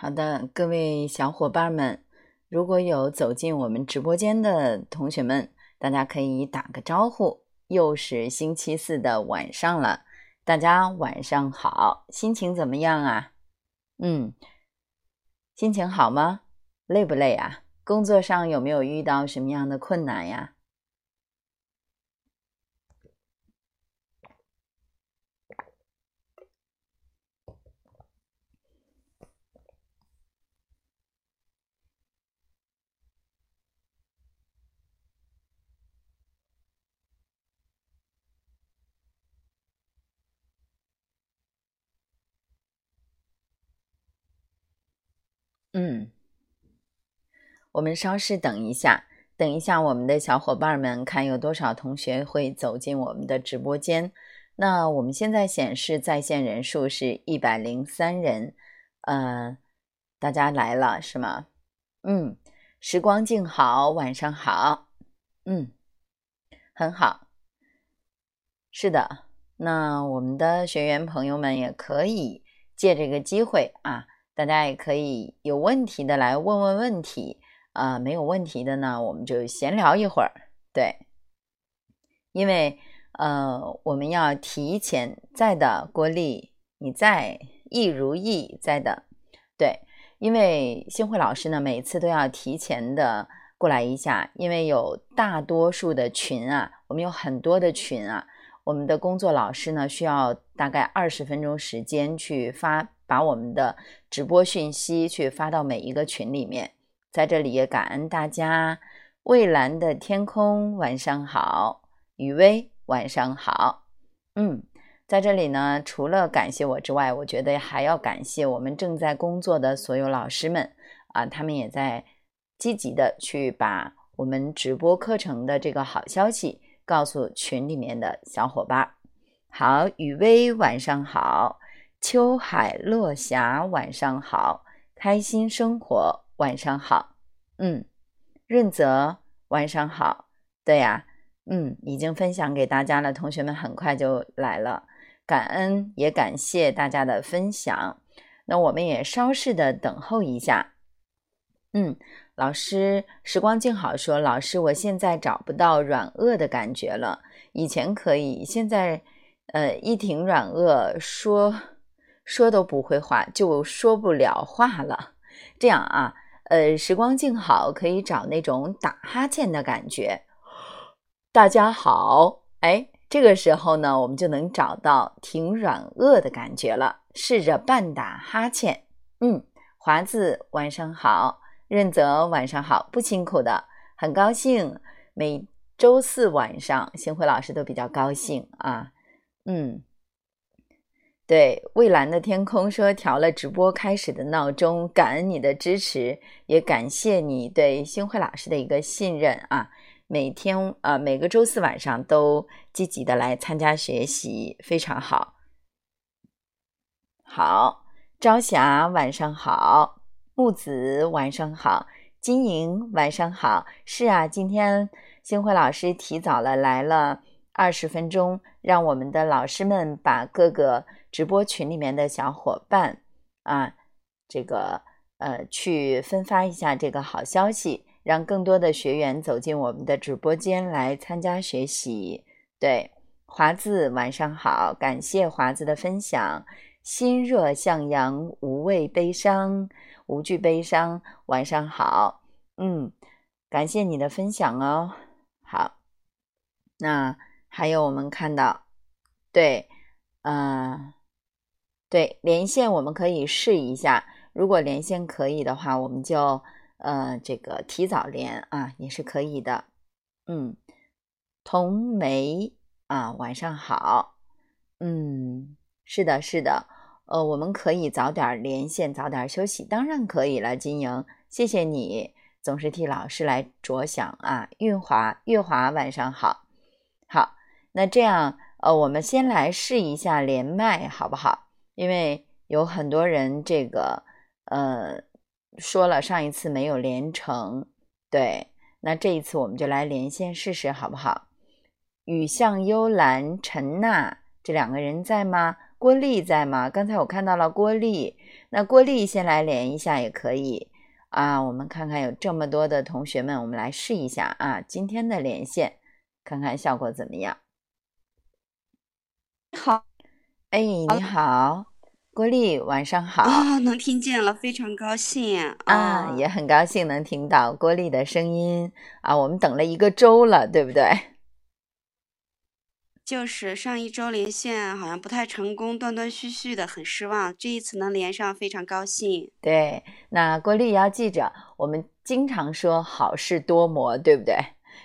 好的，各位小伙伴们，如果有走进我们直播间的同学们，大家可以打个招呼。又是星期四的晚上了，大家晚上好，心情怎么样啊？嗯，心情好吗？累不累啊？工作上有没有遇到什么样的困难呀？嗯，我们稍事等一下，等一下，我们的小伙伴们看有多少同学会走进我们的直播间。那我们现在显示在线人数是一百零三人，呃，大家来了是吗？嗯，时光静好，晚上好，嗯，很好，是的，那我们的学员朋友们也可以借这个机会啊。大家也可以有问题的来问问问题啊，没有问题的呢，我们就闲聊一会儿。对，因为呃，我们要提前在的，郭丽你在，易如意在的，对，因为新慧老师呢，每次都要提前的过来一下，因为有大多数的群啊，我们有很多的群啊，我们的工作老师呢，需要大概二十分钟时间去发。把我们的直播讯息去发到每一个群里面，在这里也感恩大家。蔚蓝的天空，晚上好，雨薇，晚上好。嗯，在这里呢，除了感谢我之外，我觉得还要感谢我们正在工作的所有老师们啊，他们也在积极的去把我们直播课程的这个好消息告诉群里面的小伙伴。好，雨薇，晚上好。秋海落霞，晚上好，开心生活，晚上好，嗯，润泽，晚上好，对呀，嗯，已经分享给大家了，同学们很快就来了，感恩也感谢大家的分享，那我们也稍事的等候一下，嗯，老师，时光静好说，老师，我现在找不到软腭的感觉了，以前可以，现在，呃，一挺软腭说。说都不会话，就说不了话了。这样啊，呃，时光静好，可以找那种打哈欠的感觉。大家好，哎，这个时候呢，我们就能找到挺软腭的感觉了。试着半打哈欠。嗯，华子晚上好，润泽晚上好，不辛苦的，很高兴。每周四晚上，星辉老师都比较高兴啊。嗯。对，蔚蓝的天空说调了直播开始的闹钟，感恩你的支持，也感谢你对星辉老师的一个信任啊！每天呃每个周四晚上都积极的来参加学习，非常好。好，朝霞晚上好，木子晚上好，金莹晚上好。是啊，今天星辉老师提早了来了二十分钟，让我们的老师们把各个。直播群里面的小伙伴啊，这个呃，去分发一下这个好消息，让更多的学员走进我们的直播间来参加学习。对，华子晚上好，感谢华子的分享。心若向阳，无畏悲伤，无惧悲伤。晚上好，嗯，感谢你的分享哦。好，那还有我们看到，对，嗯。对，连线我们可以试一下，如果连线可以的话，我们就呃这个提早连啊，也是可以的。嗯，童梅啊，晚上好。嗯，是的，是的，呃，我们可以早点连线，早点休息，当然可以了。金莹，谢谢你总是替老师来着想啊。运华，月华，晚上好。好，那这样呃，我们先来试一下连麦，好不好？因为有很多人这个呃说了上一次没有连成，对，那这一次我们就来连线试试好不好？雨巷幽兰陈娜这两个人在吗？郭丽在吗？刚才我看到了郭丽，那郭丽先来连一下也可以啊。我们看看有这么多的同学们，我们来试一下啊，今天的连线，看看效果怎么样。好，哎，你好，郭丽，晚上好啊，能听见了，非常高兴啊，也很高兴能听到郭丽的声音啊。我们等了一个周了，对不对？就是上一周连线好像不太成功，断断续续的，很失望。这一次能连上，非常高兴。对，那郭丽要记着，我们经常说好事多磨，对不对？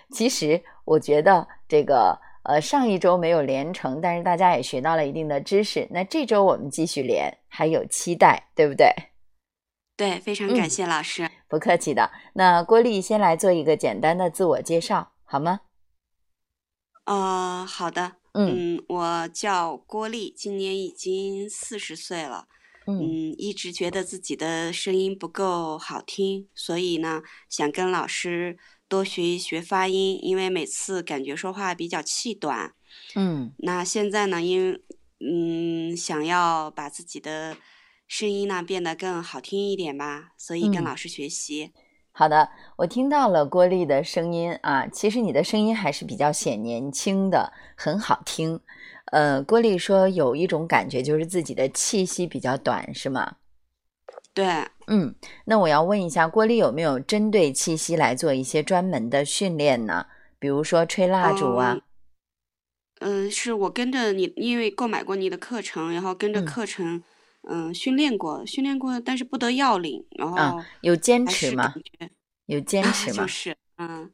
其实我觉得这个呃上一周没有连成，但是大家也学到了一定的知识。那这周我们继续连，还有期待，对不对？对，非常感谢老师，不客气的。那郭丽先来做一个简单的自我介绍，好吗？呃，好的，嗯，我叫郭丽，今年已经四十岁了，嗯，一直觉得自己的声音不够好听，所以呢，想跟老师多学一学发音，因为每次感觉说话比较气短，嗯，那现在呢，因为嗯，想要把自己的声音呢变得更好听一点吧，所以跟老师学习。好的，我听到了郭丽的声音啊，其实你的声音还是比较显年轻的，很好听。呃，郭丽说有一种感觉，就是自己的气息比较短，是吗？对，嗯，那我要问一下，郭丽有没有针对气息来做一些专门的训练呢？比如说吹蜡烛啊？嗯，是我跟着你，因为购买过你的课程，然后跟着课程。嗯，训练过，训练过，但是不得要领。然后有坚持吗？有坚持吗？就是，嗯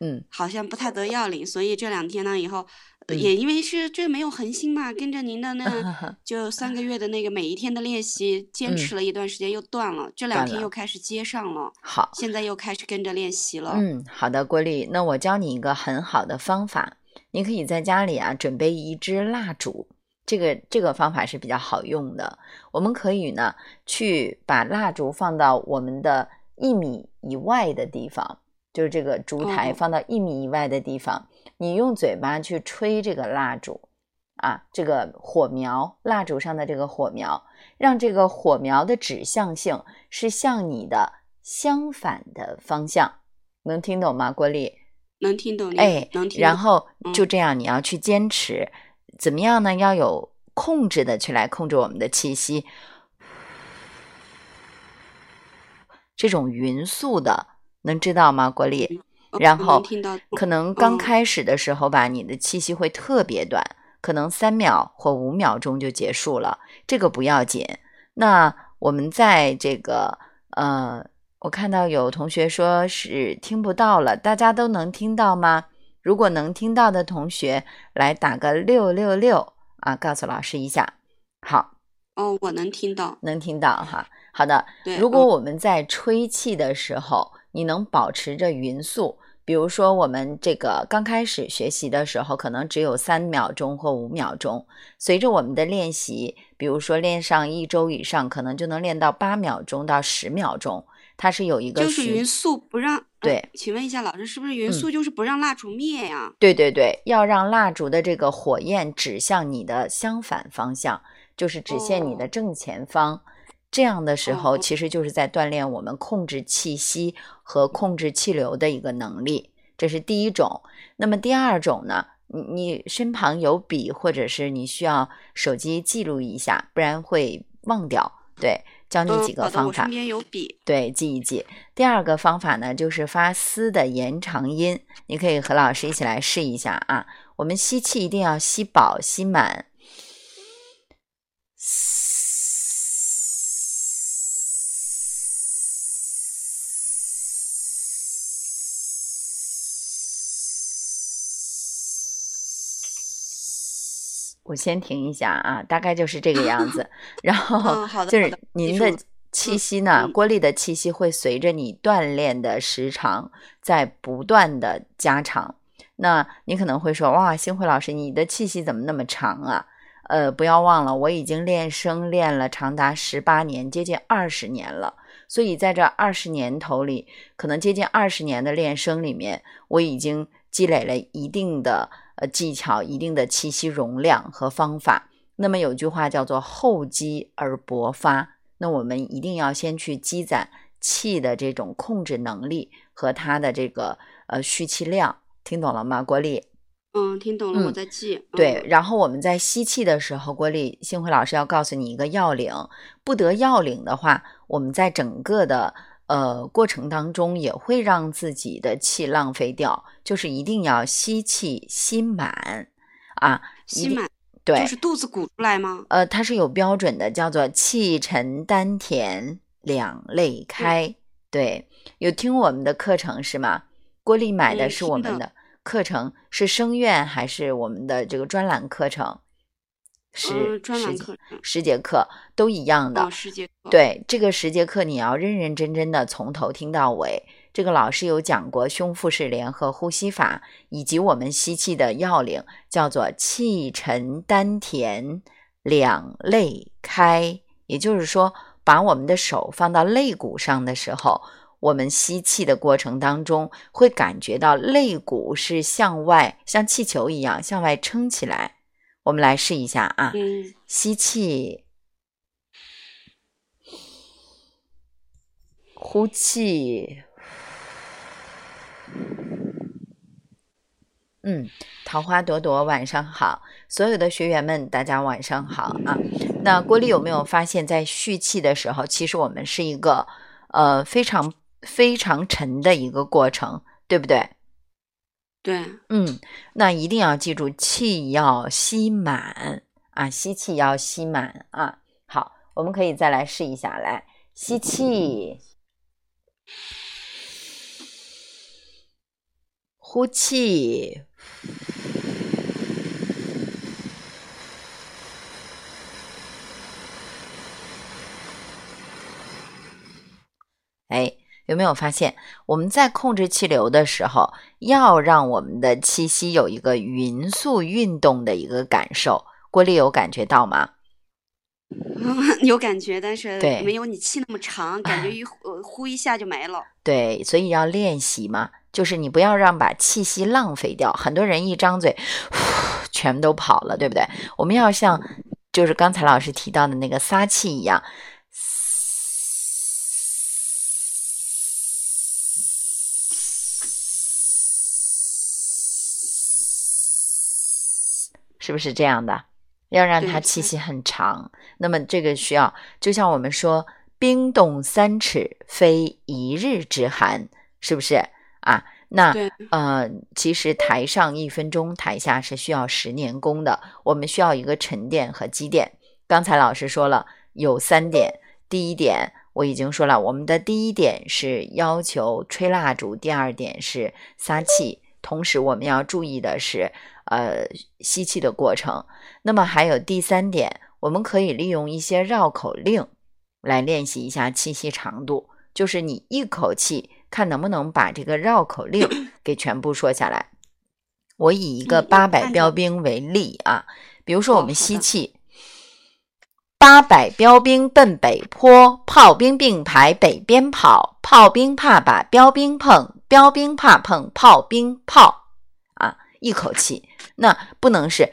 嗯，好像不太得要领。所以这两天呢，以后也因为是这没有恒心嘛，跟着您的那 就三个月的那个每一天的练习，坚持了一段时间又断了。这两天又开始接上了。好，现在又开始跟着练习了。嗯，好的，郭丽，那我教你一个很好的方法，你可以在家里啊准备一支蜡烛。这个这个方法是比较好用的。我们可以呢，去把蜡烛放到我们的一米以外的地方，就是这个烛台放到一米以外的地方。你用嘴巴去吹这个蜡烛，啊，这个火苗，蜡烛上的这个火苗，让这个火苗的指向性是向你的相反的方向。能听懂吗，郭丽？能听懂。哎，能听。然后就这样，你要去坚持。怎么样呢？要有控制的去来控制我们的气息，这种匀速的，能知道吗？国立，然后可能刚开始的时候吧，你的气息会特别短，可能三秒或五秒钟就结束了，这个不要紧。那我们在这个呃，我看到有同学说是听不到了，大家都能听到吗？如果能听到的同学来打个六六六啊，告诉老师一下。好，哦，我能听到，能听到哈。好的，如果我们在吹气的时候，你能保持着匀速，比如说我们这个刚开始学习的时候，可能只有三秒钟或五秒钟，随着我们的练习，比如说练上一周以上，可能就能练到八秒钟到十秒钟。它是有一个就是匀速不让对，请问一下老师，是不是匀速就是不让蜡烛灭呀？对对对，要让蜡烛的这个火焰指向你的相反方向，就是指向你的正前方。这样的时候，其实就是在锻炼我们控制气息和控制气流的一个能力。这是第一种。那么第二种呢？你你身旁有笔，或者是你需要手机记录一下，不然会忘掉。对。教你几个方法，身边有笔，对，记一记。第二个方法呢，就是发嘶的延长音，你可以和老师一起来试一下啊。我们吸气一定要吸饱、吸满。我先停一下啊，大概就是这个样子。然后就是您的气息呢，郭丽的气息会随着你锻炼的时长在不断的加长。那你可能会说，哇，星辉老师，你的气息怎么那么长啊？呃，不要忘了，我已经练声练了长达十八年，接近二十年了。所以在这二十年头里，可能接近二十年的练声里面，我已经积累了一定的。呃，技巧一定的气息容量和方法，那么有句话叫做“厚积而薄发”，那我们一定要先去积攒气的这种控制能力和它的这个呃蓄气量，听懂了吗？郭丽？嗯，听懂了，我在记。对，然后我们在吸气的时候，郭丽幸辉老师要告诉你一个要领，不得要领的话，我们在整个的呃过程当中也会让自己的气浪费掉，就是一定要吸气吸满啊，吸满。对，就是肚子鼓出来吗？呃，它是有标准的，叫做气沉丹田，两肋开。对，有听我们的课程是吗？郭丽买的是我们的课程，是声院还是我们的这个专栏课程？是专栏课，十节课都一样的。十节课。对，这个十节课你要认认真真的从头听到尾。这个老师有讲过胸腹式联合呼吸法，以及我们吸气的要领，叫做气沉丹田，两肋开。也就是说，把我们的手放到肋骨上的时候，我们吸气的过程当中，会感觉到肋骨是向外，像气球一样向外撑起来。我们来试一下啊，吸气，呼气。嗯，桃花朵朵，晚上好，所有的学员们，大家晚上好啊。那郭丽有没有发现，在蓄气的时候，其实我们是一个呃非常非常沉的一个过程，对不对？对，嗯，那一定要记住，气要吸满啊，吸气要吸满啊。好，我们可以再来试一下，来吸气。呼气，哎，有没有发现我们在控制气流的时候，要让我们的气息有一个匀速运动的一个感受？郭丽有感觉到吗？有感觉，但是没有你气那么长，感觉一呼呼一下就没了。对，所以要练习嘛。就是你不要让把气息浪费掉，很多人一张嘴，全都跑了，对不对？我们要像就是刚才老师提到的那个撒气一样，是不是这样的？要让它气息很长。那么这个需要，就像我们说“冰冻三尺，非一日之寒”，是不是？啊，那呃，其实台上一分钟，台下是需要十年功的。我们需要一个沉淀和积淀。刚才老师说了有三点，第一点我已经说了，我们的第一点是要求吹蜡烛，第二点是撒气，同时我们要注意的是呃吸气的过程。那么还有第三点，我们可以利用一些绕口令来练习一下气息长度，就是你一口气。看能不能把这个绕口令 给全部说下来。我以一个八百标兵为例啊，比如说我们吸气，八百标兵奔北坡，炮兵并排北边跑，炮兵怕把标兵碰，标兵怕碰炮兵炮啊，一口气，那不能是。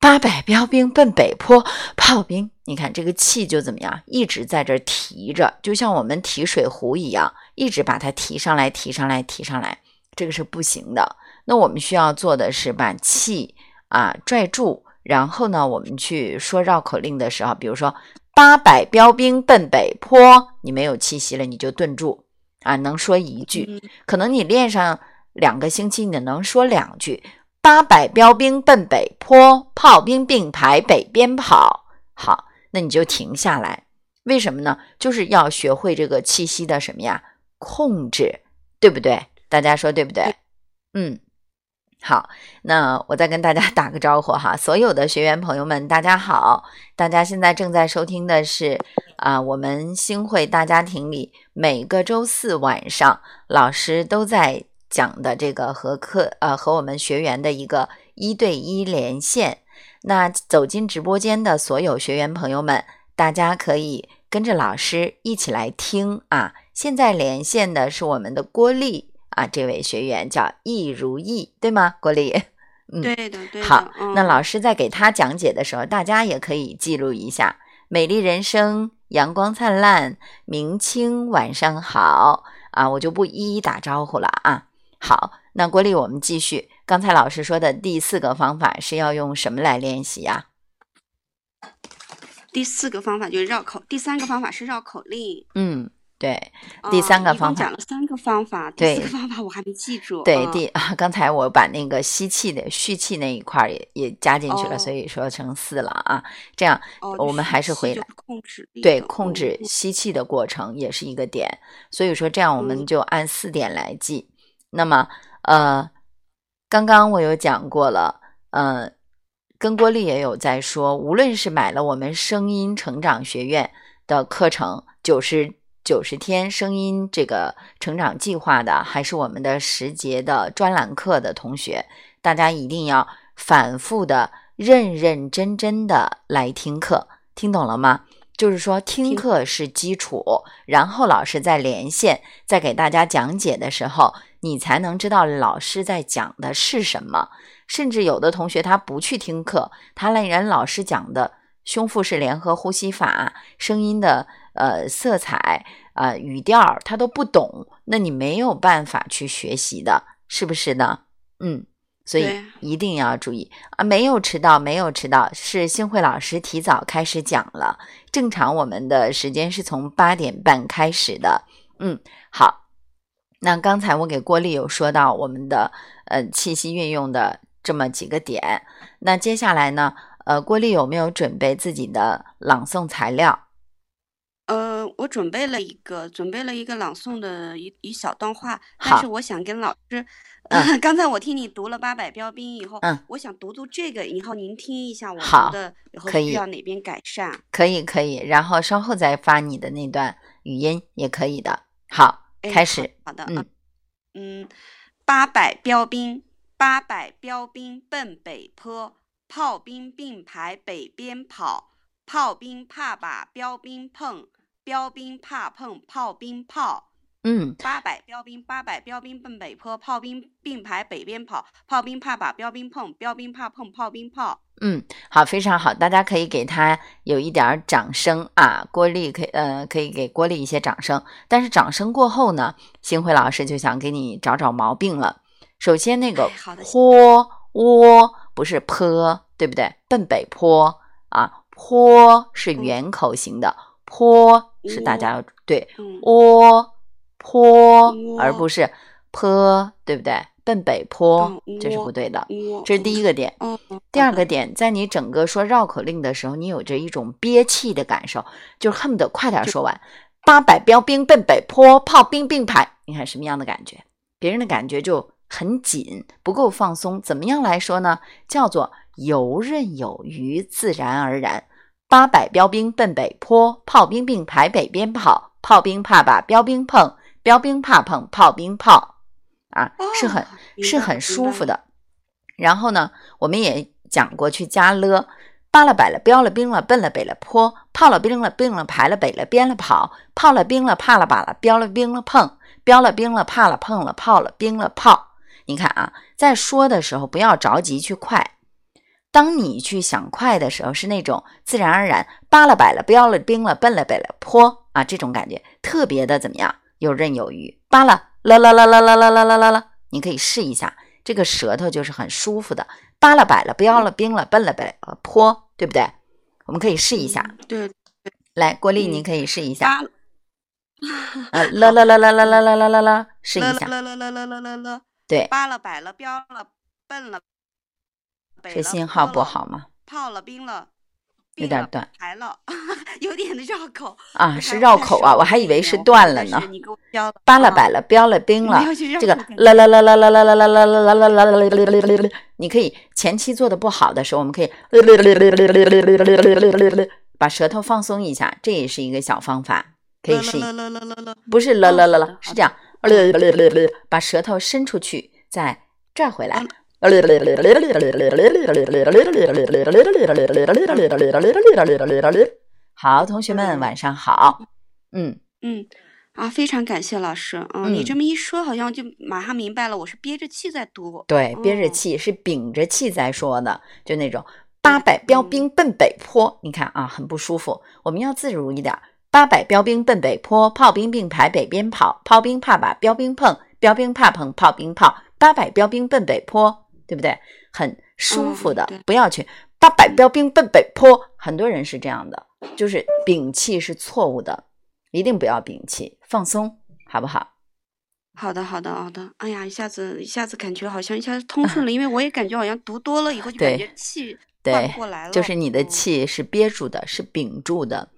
八百标兵奔北坡，炮兵，你看这个气就怎么样？一直在这提着，就像我们提水壶一样，一直把它提上来，提上来，提上来，这个是不行的。那我们需要做的是把气啊拽住，然后呢，我们去说绕口令的时候，比如说八百标兵奔北坡，你没有气息了，你就顿住啊，能说一句，可能你练上两个星期，你能说两句。八百标兵奔北坡，炮兵并排北边跑。好，那你就停下来。为什么呢？就是要学会这个气息的什么呀？控制，对不对？大家说对不对？嗯，好。那我再跟大家 打个招呼哈，所有的学员朋友们，大家好。大家现在正在收听的是啊，我们星汇大家庭里每个周四晚上，老师都在。讲的这个和课呃和我们学员的一个一对一连线，那走进直播间的所有学员朋友们，大家可以跟着老师一起来听啊。现在连线的是我们的郭丽啊，这位学员叫易如意，对吗？郭丽，嗯，对的，对的。好，那老师在给他讲解的时候，大家也可以记录一下。美丽人生，阳光灿烂，明清晚上好啊！我就不一一打招呼了啊。好，那郭丽，我们继续。刚才老师说的第四个方法是要用什么来练习呀？第四个方法就是绕口，第三个方法是绕口令。嗯。对，第三个方法讲了三个方法，第四个方法我还没记住。对，第啊，刚才我把那个吸气的蓄气那一块也也加进去了，所以说成四了啊。这样我们还是回来控制，对，控制吸气的过程也是一个点。所以说这样我们就按四点来记。那么呃，刚刚我有讲过了，呃，跟郭丽也有在说，无论是买了我们声音成长学院的课程，九十。九十天声音这个成长计划的，还是我们的十节的专栏课的同学，大家一定要反复的、认认真真的来听课，听懂了吗？就是说，听课是基础，然后老师在连线，在给大家讲解的时候，你才能知道老师在讲的是什么。甚至有的同学他不去听课，他来人老师讲的胸腹式联合呼吸法，声音的。呃，色彩啊，语调他都不懂，那你没有办法去学习的，是不是呢？嗯，所以一定要注意啊，没有迟到，没有迟到，是星慧老师提早开始讲了。正常我们的时间是从八点半开始的。嗯，好，那刚才我给郭丽有说到我们的呃气息运用的这么几个点，那接下来呢，呃，郭丽有没有准备自己的朗诵材料？呃，我准备了一个，准备了一个朗诵的一一小段话，但是我想跟老师，刚才我听你读了八百标兵以后，嗯，我想读读这个，以后您听一下我读的，以后需要哪边改善？可以，可以，然后稍后再发你的那段语音也可以的。好，开始。好的，嗯嗯，八百标兵，八百标兵奔北坡，炮兵并排北边跑，炮兵怕把标兵碰。标兵怕碰炮兵炮，嗯，八百标兵，八百标兵奔北坡，炮兵并排北边跑，炮兵怕把标兵碰，标兵怕碰炮兵炮。嗯，好，非常好，大家可以给他有一点掌声啊，郭丽可以呃可以给郭丽一些掌声，但是掌声过后呢，星辉老师就想给你找找毛病了。首先那个坡窝不是坡，对不对？奔北坡啊，坡是圆口型的。坡是大家要对，窝坡而不是坡，对不对？奔北坡这是不对的，这是第一个点。第二个点，在你整个说绕口令的时候，你有着一种憋气的感受，就恨不得快点说完。八百标兵奔北坡，炮兵并排，你看什么样的感觉？别人的感觉就很紧，不够放松。怎么样来说呢？叫做游刃有余，自然而然。八百标兵奔北坡，炮兵并排北边跑，炮兵怕把标兵碰，标兵怕碰炮兵炮，啊，是很是很舒服的。然后呢，我们也讲过去加了，扒了摆了标了兵了奔了北了坡，炮了兵了并了排了北了边了跑，炮了兵了怕了把了标了兵了碰，标了兵了怕了碰了炮了兵了炮。你看啊，在说的时候不要着急去快。当你去想快的时候，是那种自然而然，扒了摆了标了兵了奔了北了坡啊，这种感觉特别的怎么样？游刃有余。扒了啦啦啦啦啦啦啦啦啦啦，你可以试一下，这个舌头就是很舒服的。扒了摆了标了兵了奔了北了坡，对不对？我们可以试一下。对，来，郭丽，你可以试一下。啊，啦啦啦啦啦啦啦啦啦啦，试一下。啦啦啦啦啦啦啦。对。扒了摆了标了奔了。这信号不好吗？泡了冰了，有点断，来了，有点的绕口啊，是绕口啊，我还以为是断了呢。扒了摆了，标了冰了，这个啦啦啦啦啦啦啦啦啦啦啦啦啦啦啦，你可以前期做的不好的时候，我们可以把舌头放松一下，这也是一个小方法，可以试。不是啦啦啦啦，是这样，把舌头伸出去，再拽回来。好，同学们晚上好。嗯嗯，啊，非常感谢老师。嗯，你这么一说，好像就马上明白了，我是憋着气在读。对，憋着气是屏着气在说的，就那种八百标兵奔北坡，你看啊，很不舒服。我们要自如一点，八百标兵奔北坡，炮兵并排北边跑，炮兵怕把标兵碰，标兵怕碰炮兵炮。八百标兵奔北坡，对不对？很舒服的，不要去八百标兵奔北坡。很多人是这样的，就是屏气是错误的。一定不要摒弃，放松，好不好？好的，好的，好的。哎呀，一下子，一下子感觉好像一下子通顺了，因为我也感觉好像读多了以后就感觉气换不过来了。就是你的气是憋住的，是屏住的，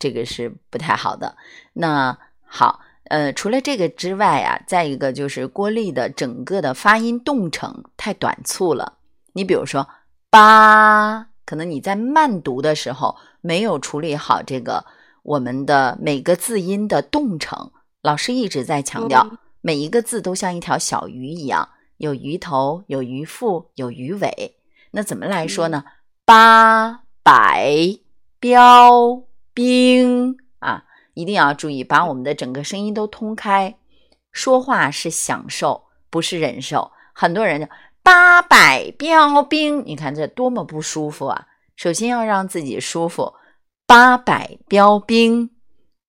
这个是不太好的。那好，呃，除了这个之外啊，再一个就是郭丽的整个的发音动程太短促了。你比如说“八”，可能你在慢读的时候没有处理好这个。我们的每个字音的动程，老师一直在强调，每一个字都像一条小鱼一样，有鱼头，有鱼腹，有鱼尾。那怎么来说呢？八百标兵啊，一定要注意，把我们的整个声音都通开。说话是享受，不是忍受。很多人八百标兵，你看这多么不舒服啊！首先要让自己舒服。八百标兵，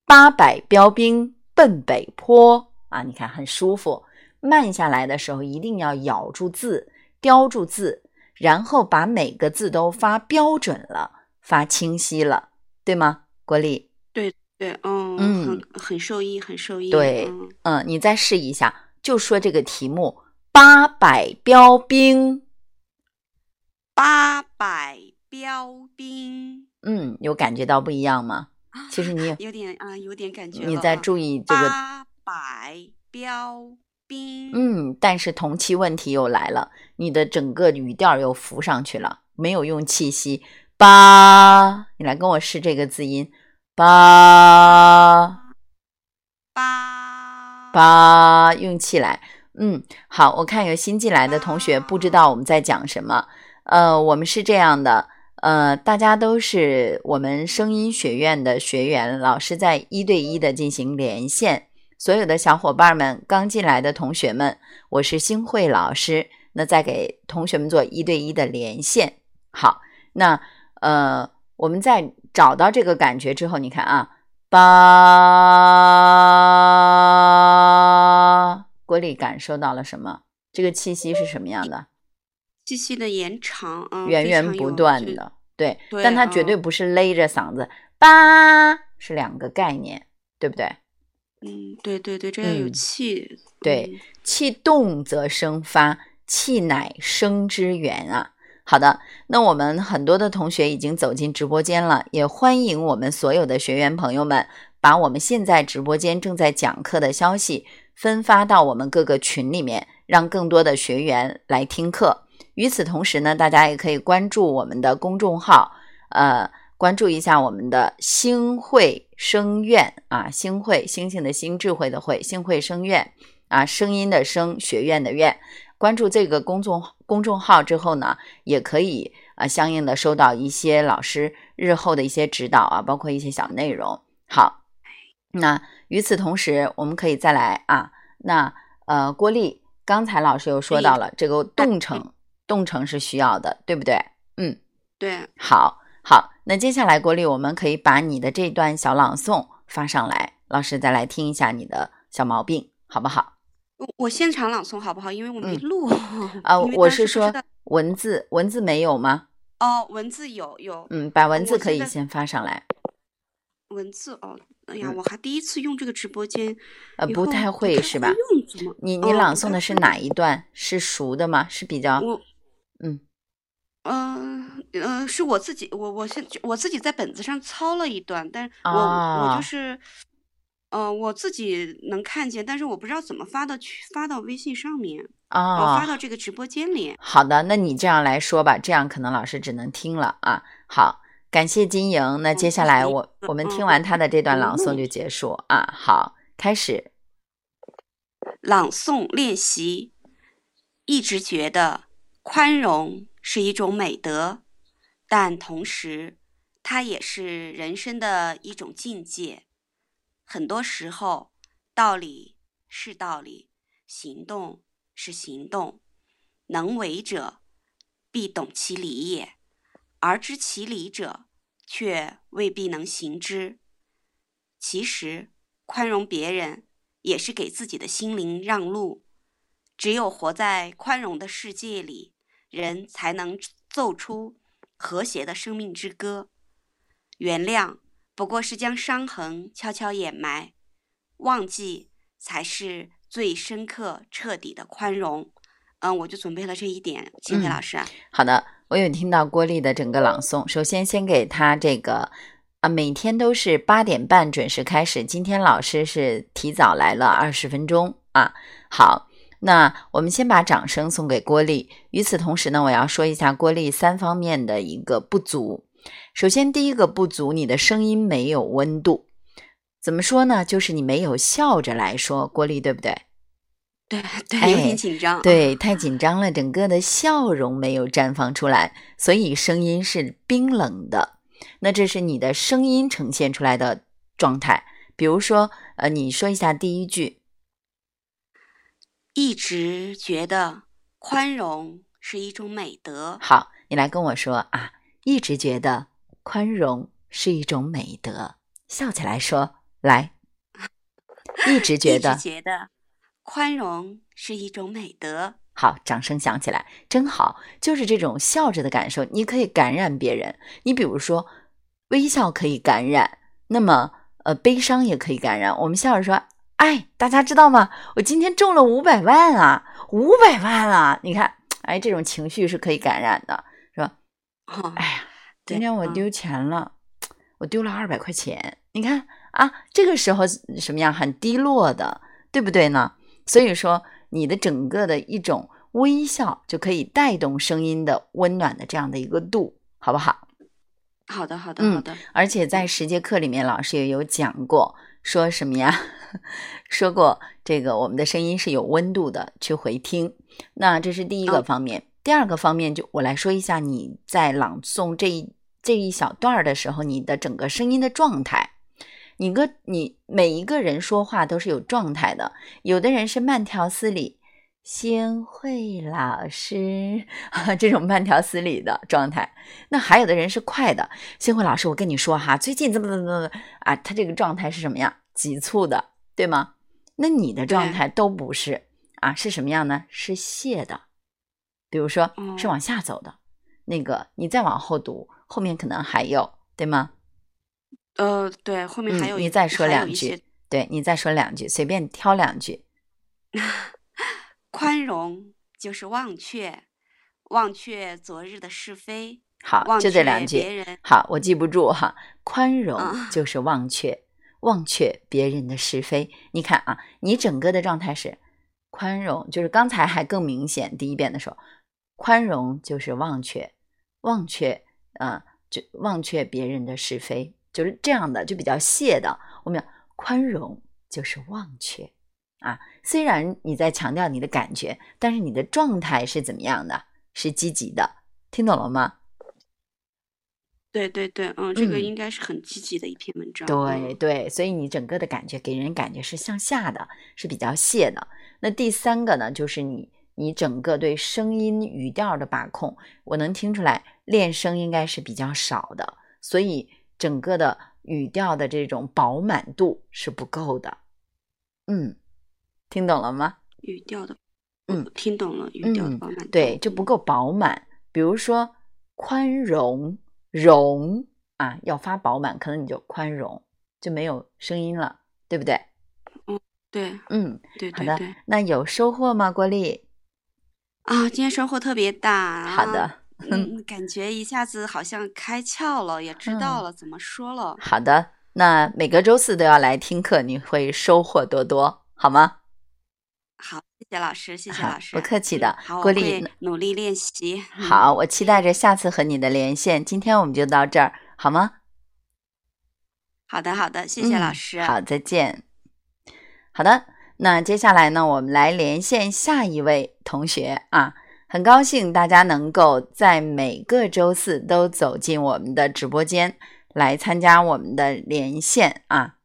八百标兵奔北坡啊！你看很舒服。慢下来的时候，一定要咬住字，叼住字，然后把每个字都发标准了，发清晰了，对吗？国立？对嗯，很很受益，很受益。对，嗯，你再试一下，就说这个题目：八百标兵，八百标兵。嗯，有感觉到不一样吗？其实你有点啊，有点感觉。你在注意这个八百标兵。嗯，但是同期问题又来了，你的整个语调又浮上去了，没有用气息。八，你来跟我试这个字音。八八八，用气来。嗯，好，我看有新进来的同学不知道我们在讲什么。呃，我们是这样的。呃，大家都是我们声音学院的学员，老师在一对一的进行连线。所有的小伙伴们，刚进来的同学们，我是星慧老师，那再给同学们做一对一的连线。好，那呃，我们在找到这个感觉之后，你看啊，八，郭丽感受到了什么？这个气息是什么样的？气息的延长，嗯，源源不断的，对，但它绝对不是勒着嗓子，八是两个概念，对不对？嗯，对对对，这要有气，对，气动则生发，气乃生之源啊。好的，那我们很多的同学已经走进直播间了，也欢迎我们所有的学员朋友们把我们现在直播间正在讲课的消息分发到我们各个群里面，让更多的学员来听课。与此同时呢，大家也可以关注我们的公众号，呃，关注一下我们的星汇声院啊，星汇星星的星，智慧的慧，星汇声院啊，声音的声，学院的院。关注这个公众公众号之后呢，也可以啊，相应的收到一些老师日后的一些指导啊，包括一些小内容。好，那与此同时，我们可以再来啊，那呃，郭丽刚才老师又说到了这个动程。动程是需要的，对不对？嗯，对。好，好，那接下来郭丽，我们可以把你的这段小朗诵发上来，老师再来听一下你的小毛病，好不好？我我现场朗诵好不好？因为我没录啊。我是说文字，文字没有吗？哦，文字有有。嗯，把文字可以先发上来。文字哦，哎呀，我还第一次用这个直播间，呃，不太会是吧？你你朗诵的是哪一段？是熟的吗？是比较。嗯，嗯嗯，是我自己，我我现我自己在本子上抄了一段，但是我我就是，嗯，我自己能看见，但是我不知道怎么发到去发到微信上面啊，我发到这个直播间里。好的，那你这样来说吧，这样可能老师只能听了啊。好，感谢金莹，那接下来我我们听完他的这段朗诵就结束啊。好，开始朗诵练习，一直觉得。宽容是一种美德，但同时，它也是人生的一种境界。很多时候，道理是道理，行动是行动。能为者，必懂其理也；而知其理者，却未必能行之。其实，宽容别人也是给自己的心灵让路。只有活在宽容的世界里，人才能奏出和谐的生命之歌。原谅不过是将伤痕悄悄掩埋，忘记才是最深刻彻底的宽容。嗯，我就准备了这一点，谢谢老师。好的，我有听到郭丽的整个朗诵。首先，先给他这个啊，每天都是八点半准时开始。今天老师是提早来了二十分钟啊。好，那我们先把掌声送给郭丽。与此同时呢，我要说一下郭丽三方面的一个不足。首先，第一个不足，你的声音没有温度。怎么说呢？就是你没有笑着来说，郭丽，对不对？对对，有点紧张。对，太紧张了，整个的笑容没有绽放出来，所以声音是冰冷的。那这是你的声音呈现出来的状态。比如说，呃，你说一下第一句。一直觉得宽容是一种美德。好，你来跟我说啊，一直觉得宽容是一种美德。笑起来说，来，一直觉得。觉得。宽容是一种美德。好，掌声响起来，真好。就是这种笑着的感受，你可以感染别人。你比如说，微笑可以感染，那么呃，悲伤也可以感染。我们笑着说：“哎，大家知道吗？我今天中了五百万啊，五百万啊！你看，哎，这种情绪是可以感染的，哎呀，今天我丢钱了，我丢了二百块钱。你看啊，这个时候什么样？很低落的，对不对呢？所以说，你的整个的一种微笑就可以带动声音的温暖的这样的一个度，好不好？好的，好的，好的。而且在十节课里面，老师也有讲过，说什么呀？说过这个我们的声音是有温度的，去回听。那这是第一个方面。第二个方面，就我来说一下你在朗诵这一这一小段的时候，你的整个声音的状态。你个你每一个人说话都是有状态的，有的人是慢条斯理，先会老师 这种慢条斯理的状态，那还有的人是快的，先慧老师，我跟你说哈，最近怎么怎么怎么啊，他这个状态是什么样？急促的，对吗？那你的状态都不是啊，是什么样呢？是泄的，比如说是往下走的，那个你再往后读，后面可能还有，对吗？呃，对，后面还有你再说两句，对你再说两句，随便挑两句。宽容就是忘却，忘却昨日的是非。好，就这两句。好，我记不住哈。宽容就是忘却，忘却别人的是非。你看啊，你整个的状态是宽容，就是刚才还更明显。第一遍的时候，宽容就是忘却，忘却啊，就忘却别人的是非。就是这样的，就比较谢的。我们宽容就是忘却啊。虽然你在强调你的感觉，但是你的状态是怎么样的？是积极的，听懂了吗？对对对，嗯，这个应该是很积极的一篇文章。对对，所以你整个的感觉给人感觉是向下的，是比较谢的。那第三个呢，就是你你整个对声音语调的把控，我能听出来练声应该是比较少的，所以。整个的语调的这种饱满度是不够的，嗯，听懂了吗？语调的，嗯，听懂了。语调的饱满，对，就不够饱满。比如说宽容，容啊，要发饱满，可能你就宽容就没有声音了，对不对？嗯，对，嗯，对，好的。那有收获吗，郭丽？啊，今天收获特别大。好的。嗯，感觉一下子好像开窍了，也知道了怎么说了。好的，那每个周四都要来听课，你会收获多多，好吗？好，谢谢老师，谢谢老师，不客气的。郭丽，努力练习。好，我期待着下次和你的连线。今天我们就到这儿，好吗？好的，好的，谢谢老师。好，再见。好的，那接下来呢，我们来连线下一位同学啊。很高兴大家能够在每个周四都走进我们的直播间来参加我们的连线啊！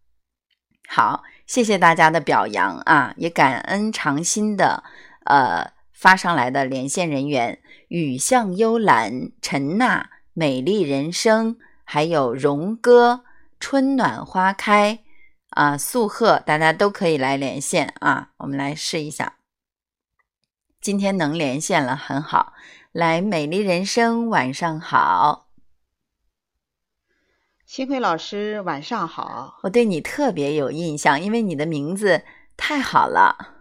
好，谢谢大家的表扬啊，也感恩长新的呃发上来的连线人员：雨巷幽兰、陈娜、美丽人生，还有荣哥、春暖花开啊、素鹤，大家都可以来连线啊。我们来试一下，今天能连线了，很好。来，美丽人生，晚上好。新辉老师，晚上好！我对你特别有印象，因为你的名字太好了。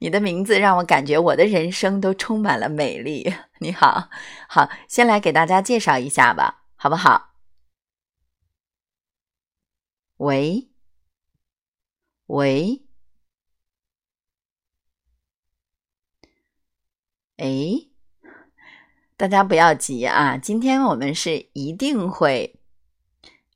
你的名字让我感觉我的人生都充满了美丽。你好，好，先来给大家介绍一下吧，好不好？喂，喂，哎，大家不要急啊，今天我们是一定会。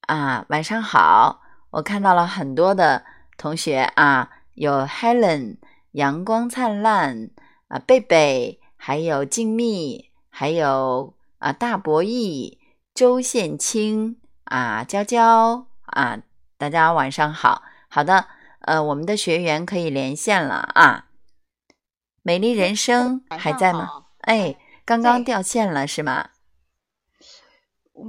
啊，晚上好！我看到了很多的同学啊，有 Helen 阳光灿烂啊，贝贝，还有静谧，还有啊大博弈，周宪清啊，娇娇啊，大家晚上好。好的，呃，我们的学员可以连线了啊。美丽人生还在吗？哎，刚刚掉线了是吗？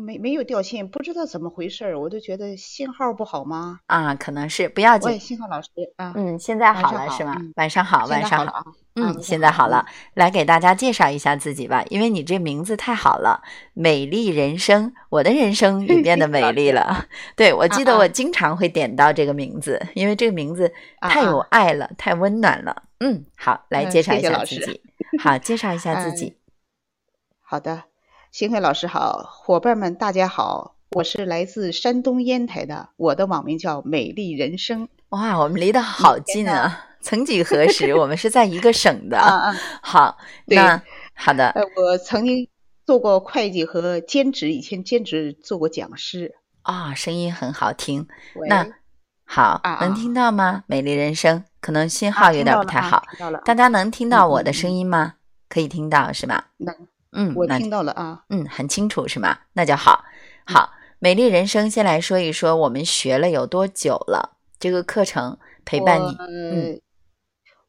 没没有掉线，不知道怎么回事儿，我都觉得信号不好吗？啊，可能是不要紧。信号老师啊，嗯，现在好了是吗？晚上好，晚上好。嗯，现在好了，来给大家介绍一下自己吧，因为你这名字太好了，美丽人生，我的人生也变得美丽了。对，我记得我经常会点到这个名字，因为这个名字太有爱了，太温暖了。嗯，好，来介绍一下自己。好，介绍一下自己。好的。新辉老师好，伙伴们大家好，我是来自山东烟台的，我的网名叫美丽人生。哇，我们离得好近啊！曾几何时，我们是在一个省的。好，那好的。呃，我曾经做过会计和兼职，以前兼职做过讲师。啊，声音很好听。那好，能听到吗？美丽人生，可能信号有点不太好。大家能听到我的声音吗？可以听到是吗？能。嗯，我听到了啊，嗯，很清楚是吗？那就好。好，美丽人生，先来说一说我们学了有多久了？这个课程陪伴你，嗯，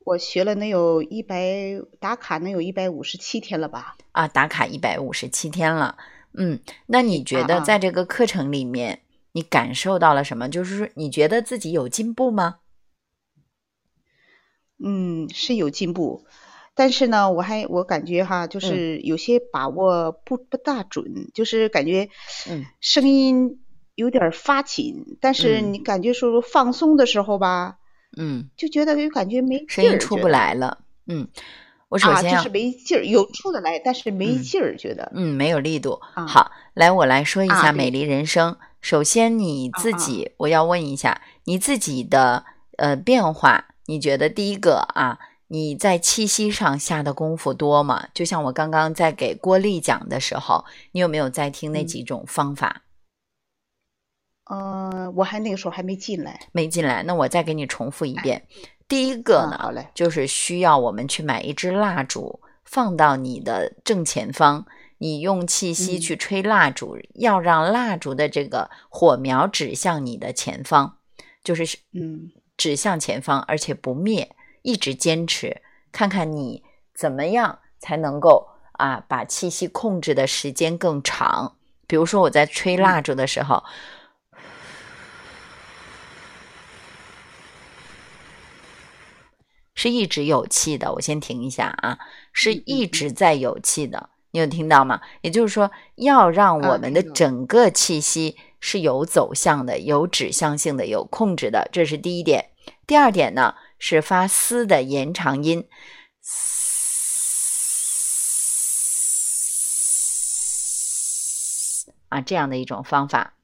我学了能有一百打卡，能有一百五十七天了吧？啊，打卡一百五十七天了。嗯，那你觉得在这个课程里面，你感受到了什么？就是说，你觉得自己有进步吗？嗯，是有进步。但是呢，我还我感觉哈，就是有些把握不不大准，就是感觉，嗯，声音有点发紧。但是你感觉说放松的时候吧，嗯，就觉得有感觉没声音出不来了。嗯，我首先就是没劲儿，有出得来，但是没劲儿，觉得嗯没有力度。好，来我来说一下美丽人生。首先你自己，我要问一下你自己的呃变化，你觉得第一个啊？你在气息上下的功夫多吗？就像我刚刚在给郭丽讲的时候，你有没有在听那几种方法？呃，我还那个时候还没进来，没进来。那我再给你重复一遍。第一个呢，就是需要我们去买一支蜡烛，放到你的正前方，你用气息去吹蜡烛，要让蜡烛的这个火苗指向你的前方，就是嗯，指向前方，而且不灭。一直坚持，看看你怎么样才能够啊，把气息控制的时间更长。比如说我在吹蜡烛的时候，是一直有气的。我先停一下啊，是一直在有气的。你有听到吗？也就是说，要让我们的整个气息是有走向的、有指向性的、有控制的，这是第一点。第二点呢？是发嘶的延长音，啊，这样的一种方法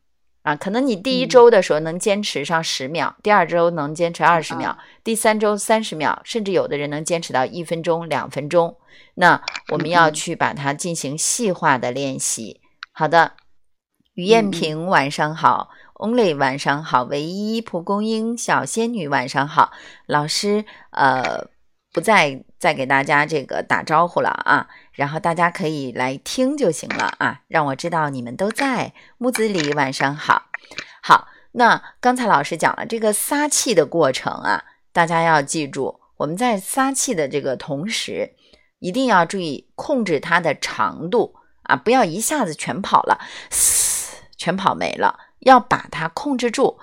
啊，可能你第一周的时候能坚持上十秒，第二周能坚持二十秒，第三周三十秒，甚至有的人能坚持到一分钟、两分钟。那我们要去把它进行细化的练习。好的，于艳萍，晚上好。Only 晚上好，唯一蒲公英小仙女晚上好，老师呃不再再给大家这个打招呼了啊，然后大家可以来听就行了啊，让我知道你们都在。木子李晚上好，好，那刚才老师讲了这个撒气的过程啊，大家要记住，我们在撒气的这个同时，一定要注意控制它的长度啊，不要一下子全跑了，嘶全跑没了，要把它控制住。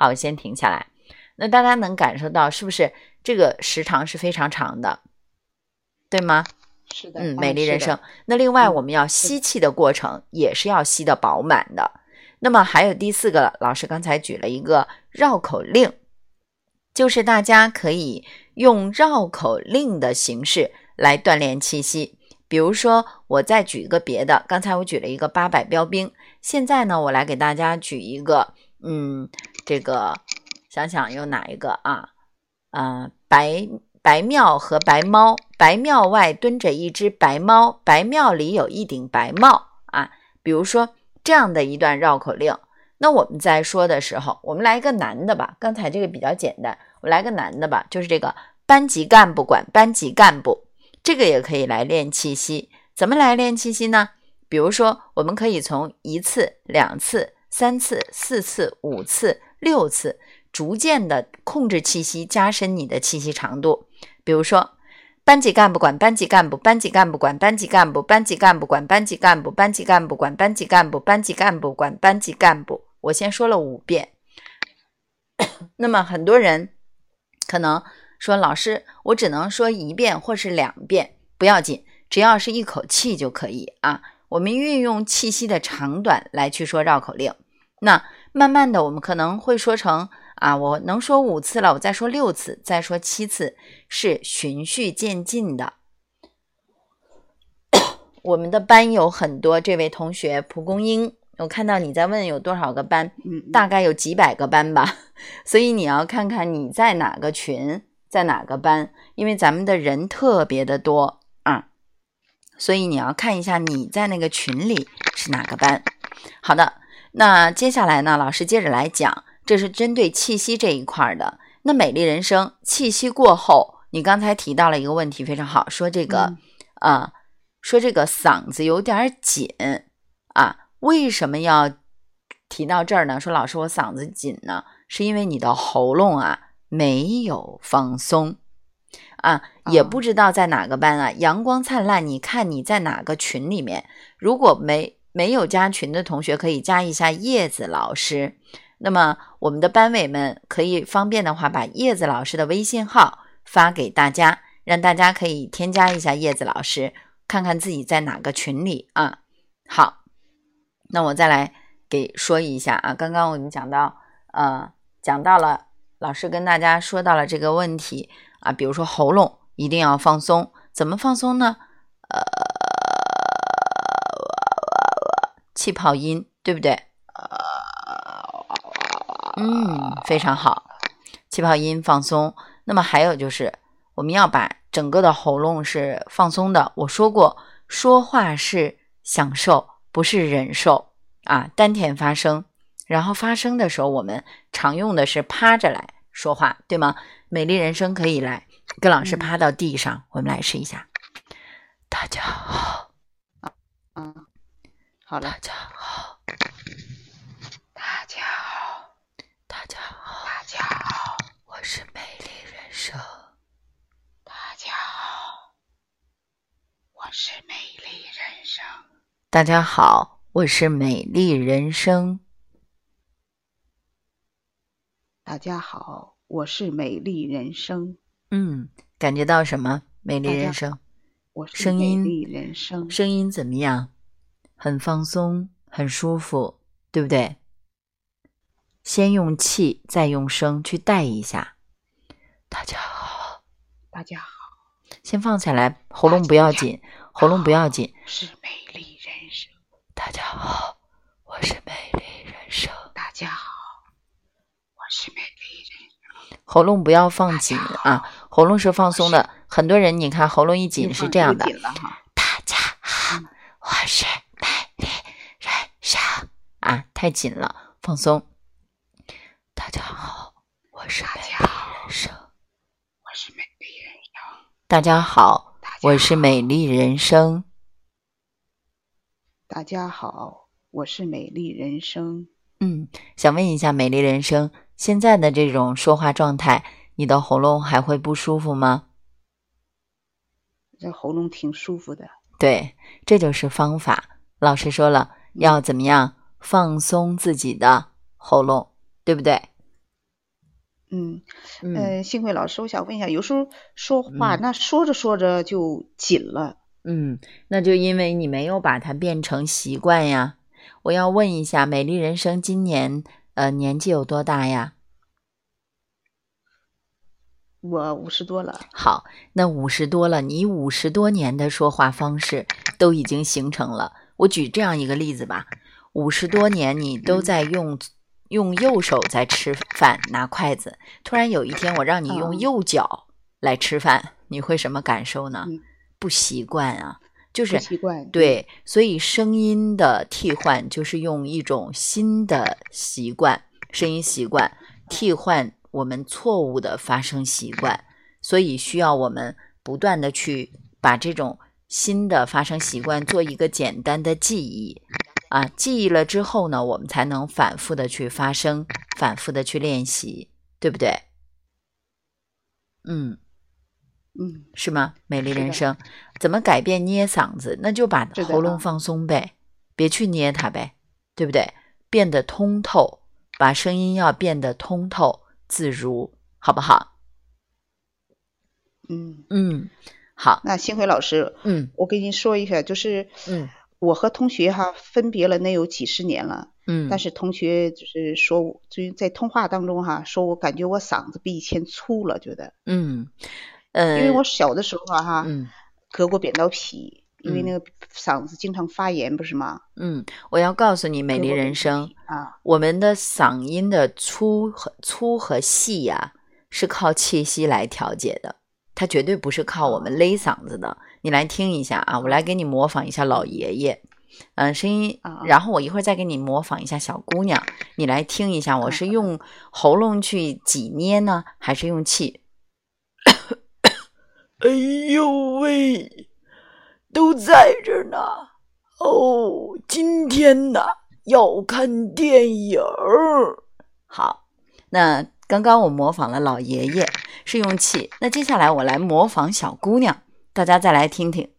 好，先停下来。那大家能感受到是不是这个时长是非常长的，对吗？是的。嗯，美丽人生。那另外，我们要吸气的过程也是要吸的饱满的。那么还有第四个，老师刚才举了一个绕口令，就是大家可以用绕口令的形式来锻炼气息。比如说，我再举一个别的，刚才我举了一个八百标兵，现在呢，我来给大家举一个，嗯。这个想想有哪一个啊？啊，白白庙和白猫，白庙外蹲着一只白猫，白庙里有一顶白帽啊。比如说这样的一段绕口令，那我们在说的时候，我们来一个男的吧。刚才这个比较简单，我来个男的吧，就是这个班级干部管班级干部，这个也可以来练气息。怎么来练气息呢？比如说，我们可以从一次、两次、三次、四次、五次。六次，逐渐的控制气息，加深你的气息长度。比如说，班级干部管班级干部，班级干部管班级干部，班级干部管班级干部，班级干部管班级干部，班级干部管班级干部。我先说了五遍。那么很多人可能说，老师，我只能说一遍或是两遍，不要紧，只要是一口气就可以啊。我们运用气息的长短来去说绕口令。那慢慢的，我们可能会说成啊，我能说五次了，我再说六次，再说七次，是循序渐进的。我们的班有很多，这位同学蒲公英，我看到你在问有多少个班，大概有几百个班吧，所以你要看看你在哪个群，在哪个班，因为咱们的人特别的多啊，所以你要看一下你在那个群里是哪个班。好的。那接下来呢？老师接着来讲，这是针对气息这一块的。那美丽人生，气息过后，你刚才提到了一个问题，非常好，说这个啊，说这个嗓子有点紧啊，为什么要提到这儿呢？说老师，我嗓子紧呢，是因为你的喉咙啊没有放松啊，也不知道在哪个班啊，阳光灿烂，你看你在哪个群里面，如果没。没有加群的同学可以加一下叶子老师。那么我们的班委们可以方便的话，把叶子老师的微信号发给大家，让大家可以添加一下叶子老师，看看自己在哪个群里啊。好，那我再来给说一下啊。刚刚我们讲到，呃，讲到了老师跟大家说到了这个问题啊，比如说喉咙一定要放松，怎么放松呢？呃。气泡音对不对？嗯，非常好，气泡音放松。那么还有就是，我们要把整个的喉咙是放松的。我说过，说话是享受，不是忍受啊。丹田发声，然后发声的时候，我们常用的是趴着来说话，对吗？美丽人生可以来跟老师趴到地上，我们来试一下。大家好，嗯。好了，大家好，大家好，大家好，大家好，我是美丽人生。大家好，我是美丽人生。大家好，我是美丽人生。大家好，我是美丽人生。嗯，感觉到什么？美丽人生，我是美丽人生。声音怎么样？很放松，很舒服，对不对？先用气，再用声去带一下。大家好，大家好。先放下来，喉咙不要紧，喉咙不要紧。是美丽人生。大家好，我是美丽人生。大家好，我是美丽人生。喉咙不要放紧啊，喉咙是放松的。很多人你看喉咙一紧是这样的。大家好，我是。啊，太紧了，放松。大家好，我是美丽人生，我是美丽人生。大家好，我是美丽人生。大家好，我是美丽人生。嗯，想问一下美丽人生，现在的这种说话状态，你的喉咙还会不舒服吗？这喉咙挺舒服的。对，这就是方法。老师说了，要怎么样放松自己的喉咙，对不对？嗯，呃，幸会老师，我想问一下，有时候说话那说着说着就紧了。嗯，那就因为你没有把它变成习惯呀。我要问一下，美丽人生今年呃年纪有多大呀？我五十多了。好，那五十多了，你五十多年的说话方式都已经形成了。我举这样一个例子吧，五十多年你都在用用右手在吃饭拿筷子，突然有一天我让你用右脚来吃饭，你会什么感受呢？不习惯啊，就是习惯对，所以声音的替换就是用一种新的习惯，声音习惯替换我们错误的发声习惯，所以需要我们不断的去把这种新的发声习惯做一个简单的记忆啊，记忆了之后呢，我们才能反复的去发声，反复的去练习，对不对？嗯。嗯，是吗？美丽人生，怎么改变捏嗓子？那就把喉咙放松呗，别去捏它呗，对不对？变得通透，把声音要变得通透自如，好不好？嗯嗯，好。那幸辉老师，嗯，我跟您说一下，就是，嗯，我和同学哈分别了能有几十年了，嗯，但是同学就是说，就在通话当中哈，说我感觉我嗓子比以前粗了，觉得，嗯。呃，因为我小的时候啊，哈，嗯，割过扁桃体，因为那个嗓子经常发炎，不是吗？嗯，我要告诉你，美丽人生啊，我们的嗓音的粗和粗和细呀，是靠气息来调节的，它绝对不是靠我们勒嗓子的。你来听一下啊，我来给你模仿一下老爷爷，嗯，声音，然后我一会儿再给你模仿一下小姑娘，你来听一下，我是用喉咙去挤捏呢，还是用气？哎呦喂，都在这呢。哦，今天呢要看电影儿。好，那刚刚我模仿了老爷爷是用气，那接下来我来模仿小姑娘，大家再来听听。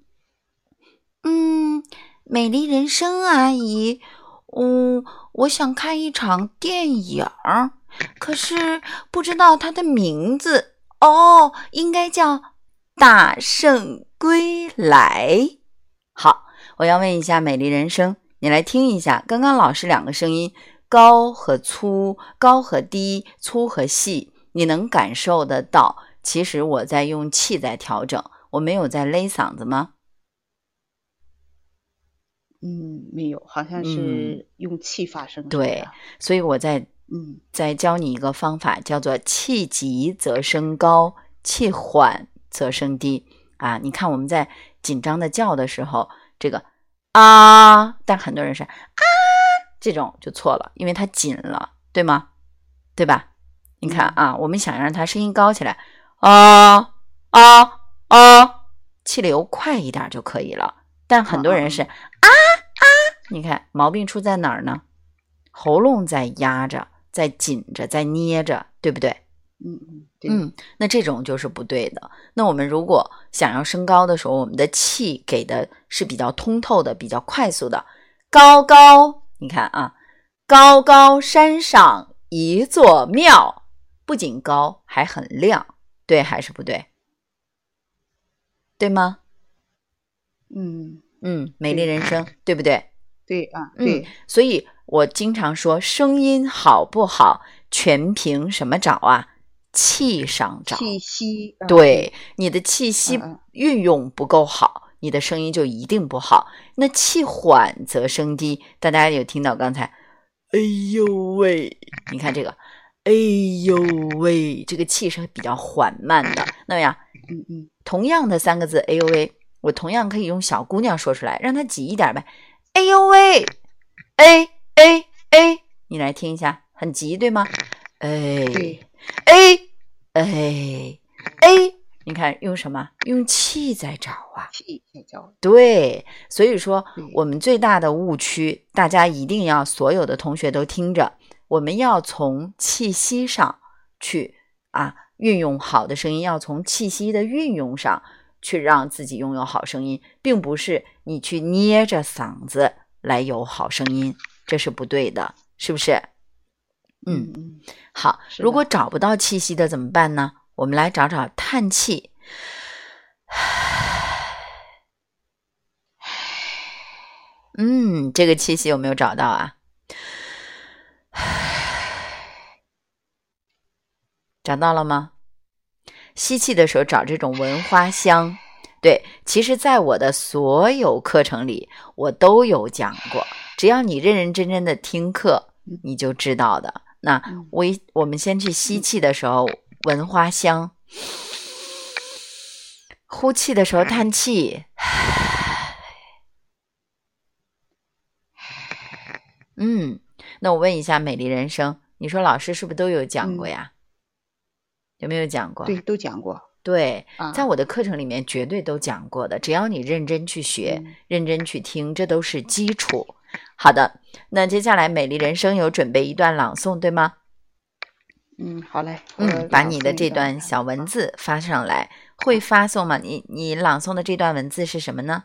嗯，美丽人生阿姨，嗯，我想看一场电影儿，可是不知道它的名字。哦，应该叫。大圣归来，好，我要问一下美丽人生，你来听一下，刚刚老师两个声音高和粗，高和低，粗和细，你能感受得到？其实我在用气在调整，我没有在勒嗓子吗？嗯，没有，好像是用气发声。对，所以我在嗯，在教你一个方法，叫做气急则声高，气缓。则声低啊！你看我们在紧张的叫的时候，这个啊，但很多人是啊，这种就错了，因为它紧了，对吗？对吧？你看啊，我们想让它声音高起来，啊啊啊，气流快一点就可以了。但很多人是啊啊，你看毛病出在哪儿呢？喉咙在压着，在紧着，在捏着，对不对？嗯嗯嗯，那这种就是不对的。那我们如果想要升高的时候，我们的气给的是比较通透的、比较快速的。高高，你看啊，高高山上一座庙，不仅高，还很亮，对还是不对？对吗？嗯嗯，美丽人生，对不对？对啊，对。所以我经常说，声音好不好，全凭什么找啊？气上找，气息对你的气息运用不够好，你的声音就一定不好。那气缓则声低，大家有听到刚才？哎呦喂，你看这个，哎呦喂，这个气是比较缓慢的。那么呀，嗯嗯，同样的三个字，哎呦喂，我同样可以用小姑娘说出来，让她挤一点呗。哎呦喂，哎哎哎，你来听一下，很急对吗？哎。哎哎哎你看用什么？用气在找啊。气在找。对，所以说我们最大的误区，大家一定要所有的同学都听着，我们要从气息上去啊运用好的声音，要从气息的运用上去让自己拥有好声音，并不是你去捏着嗓子来有好声音，这是不对的，是不是？嗯嗯，好。如果找不到气息的怎么办呢？我们来找找叹气。嗯，这个气息有没有找到啊？找到了吗？吸气的时候找这种闻花香。对，其实，在我的所有课程里，我都有讲过。只要你认认真真的听课，你就知道的。那我我们先去吸气的时候闻花香，呼气的时候叹气。嗯，那我问一下美丽人生，你说老师是不是都有讲过呀？有没有讲过？对，都讲过。对，在我的课程里面绝对都讲过的。只要你认真去学，认真去听，这都是基础。好的，那接下来美丽人生有准备一段朗诵，对吗？嗯，好嘞。嗯，把你的这段小文字发上来，会发送吗？你你朗诵的这段文字是什么呢？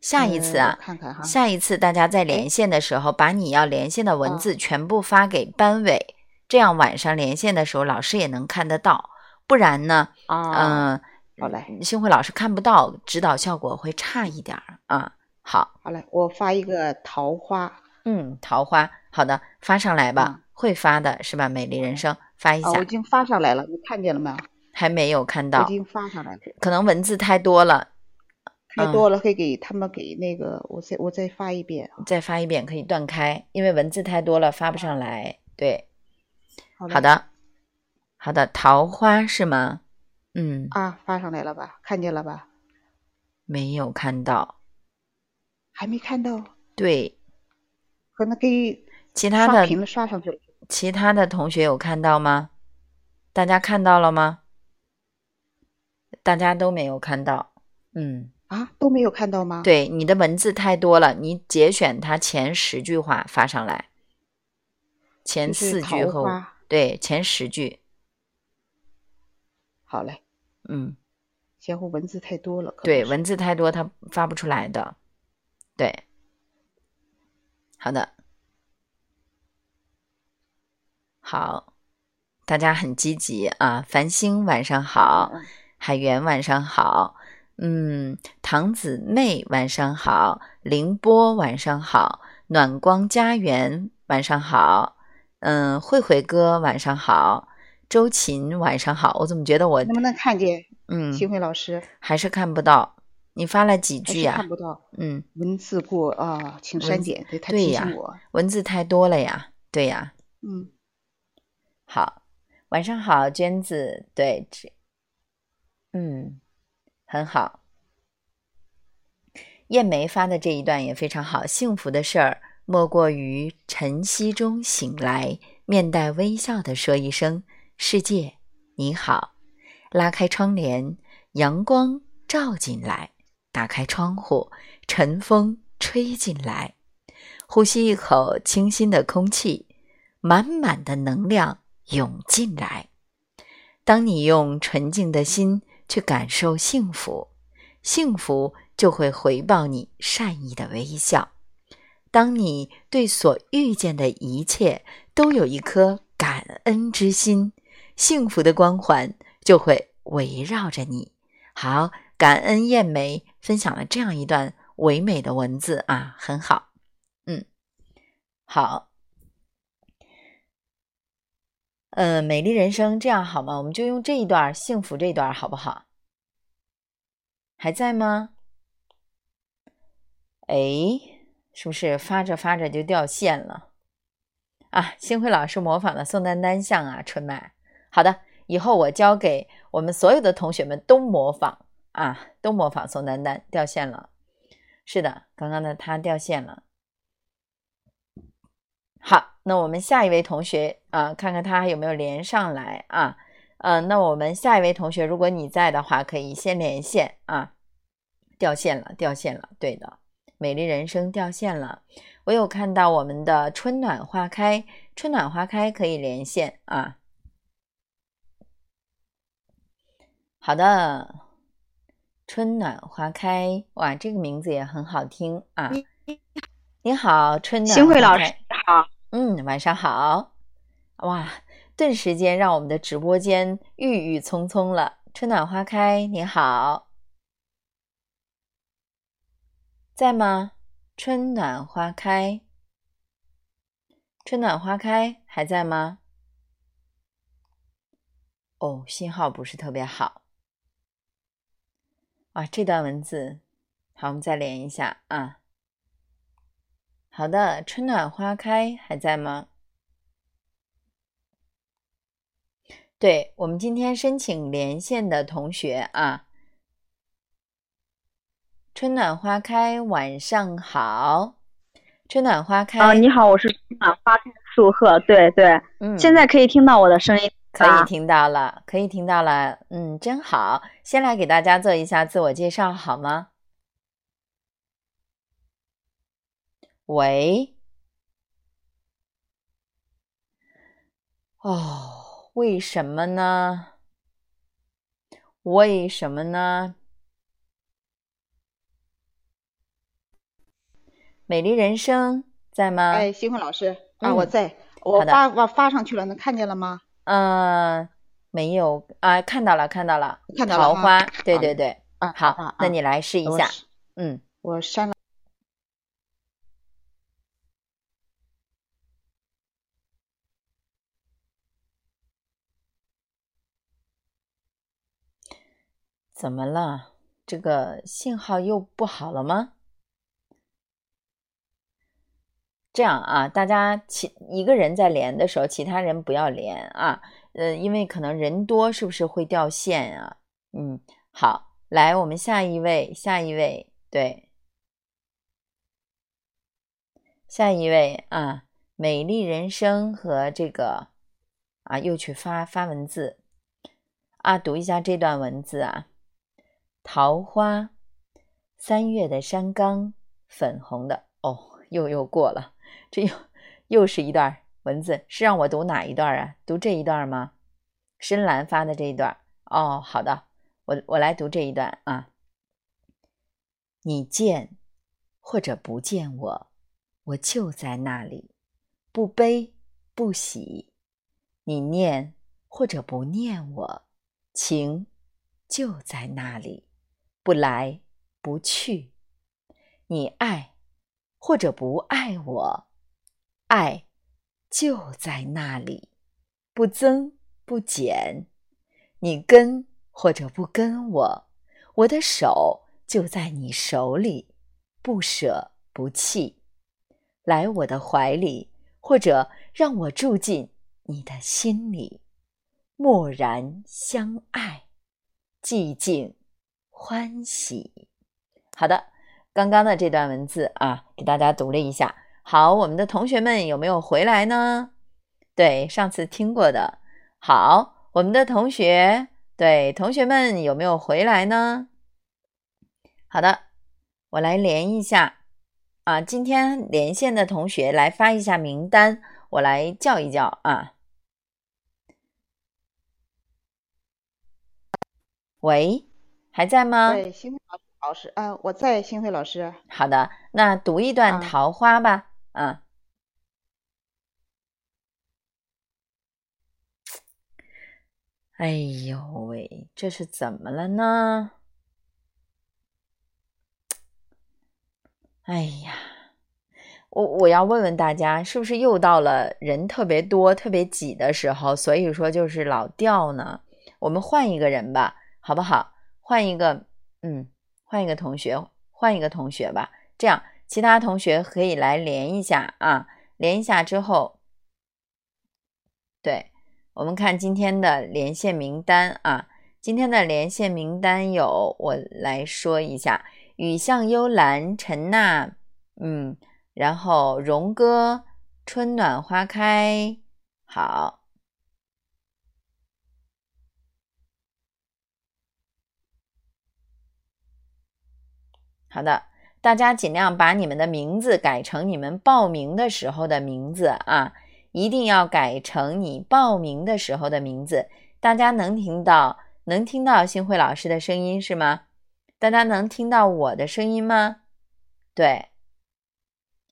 下一次啊，看看哈。下一次大家在连线的时候，把你要连线的文字全部发给班委，这样晚上连线的时候老师也能看得到。不然呢？嗯，好嘞。幸会老师看不到，指导效果会差一点儿啊。好，好嘞，我发一个桃花，嗯，桃花，好的，发上来吧，会发的是吧？美丽人生，发一下，我已经发上来了，你看见了没有？还没有看到，已经发上来了，可能文字太多了，太多了，可以给他们给那个，我再我再发一遍，再发一遍可以断开，因为文字太多了，发不上来。对，好的，好的，桃花是吗？嗯，啊，发上来了吧？看见了吧？没有看到。还没看到，对，可能给其他的屏了刷上去了。其他的同学有看到吗？大家看到了吗？大家都没有看到，嗯啊，都没有看到吗？对，你的文字太多了，你节选它前十句话发上来，前四句后对前十句。好嘞，嗯，前后文字太多了，对，文字太多，它发不出来的。对，好的，好，大家很积极啊！繁星晚上好，海源晚上好，嗯，唐姊妹晚上好，凌波晚上好，暖光家园晚上好，嗯，慧慧哥晚上好，周琴晚上好，我怎么觉得我能不能看见？嗯，新辉老师还是看不到。你发了几句呀？看不到。嗯，文字过啊，请删减。对他提醒我，文字太多了呀。对呀。嗯。好，晚上好，娟子。对，嗯，很好。艳梅发的这一段也非常好。幸福的事儿，莫过于晨曦中醒来，面带微笑的说一声“世界你好”，拉开窗帘，阳光照进来。打开窗户，晨风吹进来，呼吸一口清新的空气，满满的能量涌进来。当你用纯净的心去感受幸福，幸福就会回报你善意的微笑。当你对所遇见的一切都有一颗感恩之心，幸福的光环就会围绕着你。好。感恩燕梅分享了这样一段唯美的文字啊，很好，嗯，好，嗯，美丽人生这样好吗？我们就用这一段幸福这一段好不好？还在吗？哎，是不是发着发着就掉线了？啊，幸亏老师模仿了宋丹丹像啊，春麦。好的，以后我教给我们所有的同学们都模仿。啊，都模仿宋丹丹掉线了，是的，刚刚的他掉线了。好，那我们下一位同学啊，看看他有没有连上来啊？嗯，那我们下一位同学，如果你在的话，可以先连线啊。掉线了，掉线了，对的，美丽人生掉线了。我有看到我们的春暖花开，春暖花开可以连线啊。好的，春暖花开，哇，这个名字也很好听啊。你好，春暖。新慧老师好，嗯，晚上好。哇，顿时间让我们的直播间郁郁葱葱了。春暖花开，你好，在吗？春暖花开，春暖花开还在吗？哦，信号不是特别好。哇，这段文字，好，我们再连一下啊。好的，春暖花开还在吗？对我们今天申请连线的同学啊，春暖花开，晚上好。春暖花开啊，你好，我是春暖花开素鹤，对对，嗯，现在可以听到我的声音，可以听到了，可以听到了，嗯，真好。先来给大家做一下自我介绍，好吗？喂，哦。为什么呢？为什么呢？美丽人生在吗？哎，新慧老师啊，我在，我发我发上去了，能看见了吗？嗯，没有啊，看到了，看到了，看到了。桃花，对对对，啊，好，那你来试一下，嗯，我删了。怎么了？这个信号又不好了吗？这样啊，大家其一个人在连的时候，其他人不要连啊。呃，因为可能人多，是不是会掉线啊？嗯，好，来，我们下一位，下一位，对，下一位啊，美丽人生和这个啊，又去发发文字啊，读一下这段文字啊。桃花，三月的山岗，粉红的哦，又又过了，这又又是一段文字，是让我读哪一段啊？读这一段吗？深蓝发的这一段哦，好的，我我来读这一段啊。你见或者不见我，我就在那里，不悲不喜；你念或者不念我，情就在那里。不来不去，你爱或者不爱我，爱就在那里，不增不减。你跟或者不跟我，我的手就在你手里，不舍不弃。来我的怀里，或者让我住进你的心里，默然相爱，寂静。欢喜，好的，刚刚的这段文字啊，给大家读了一下。好，我们的同学们有没有回来呢？对，上次听过的。好，我们的同学，对，同学们有没有回来呢？好的，我来连一下啊，今天连线的同学来发一下名单，我来叫一叫啊。喂。还在吗？对，新辉老师，嗯，我在，新辉老师。好的，那读一段《桃花》吧，啊。哎呦喂，这是怎么了呢？哎呀，我我要问问大家，是不是又到了人特别多、特别挤的时候，所以说就是老掉呢？我们换一个人吧，好不好？换一个，嗯，换一个同学，换一个同学吧。这样，其他同学可以来连一下啊连一下之后。对我们看今天的连线名单啊今天的连线名单有我来说一下雨巷幽兰陈娜嗯然后荣哥春暖花开好。好的大家尽量把你们的名字改成你们报名的时候的名字啊，一定要改成你报名的时候的名字。大家能听到能听到星慧老师的声音是吗？大家能听到我的声音吗？对，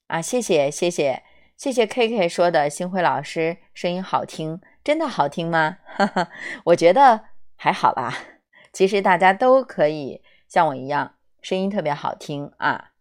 啊，谢谢谢谢谢谢 K K 说的，星慧老师声音好听，真的好听吗？哈哈，我觉得还好吧。其实大家都可以像我一样。声音特别好听啊！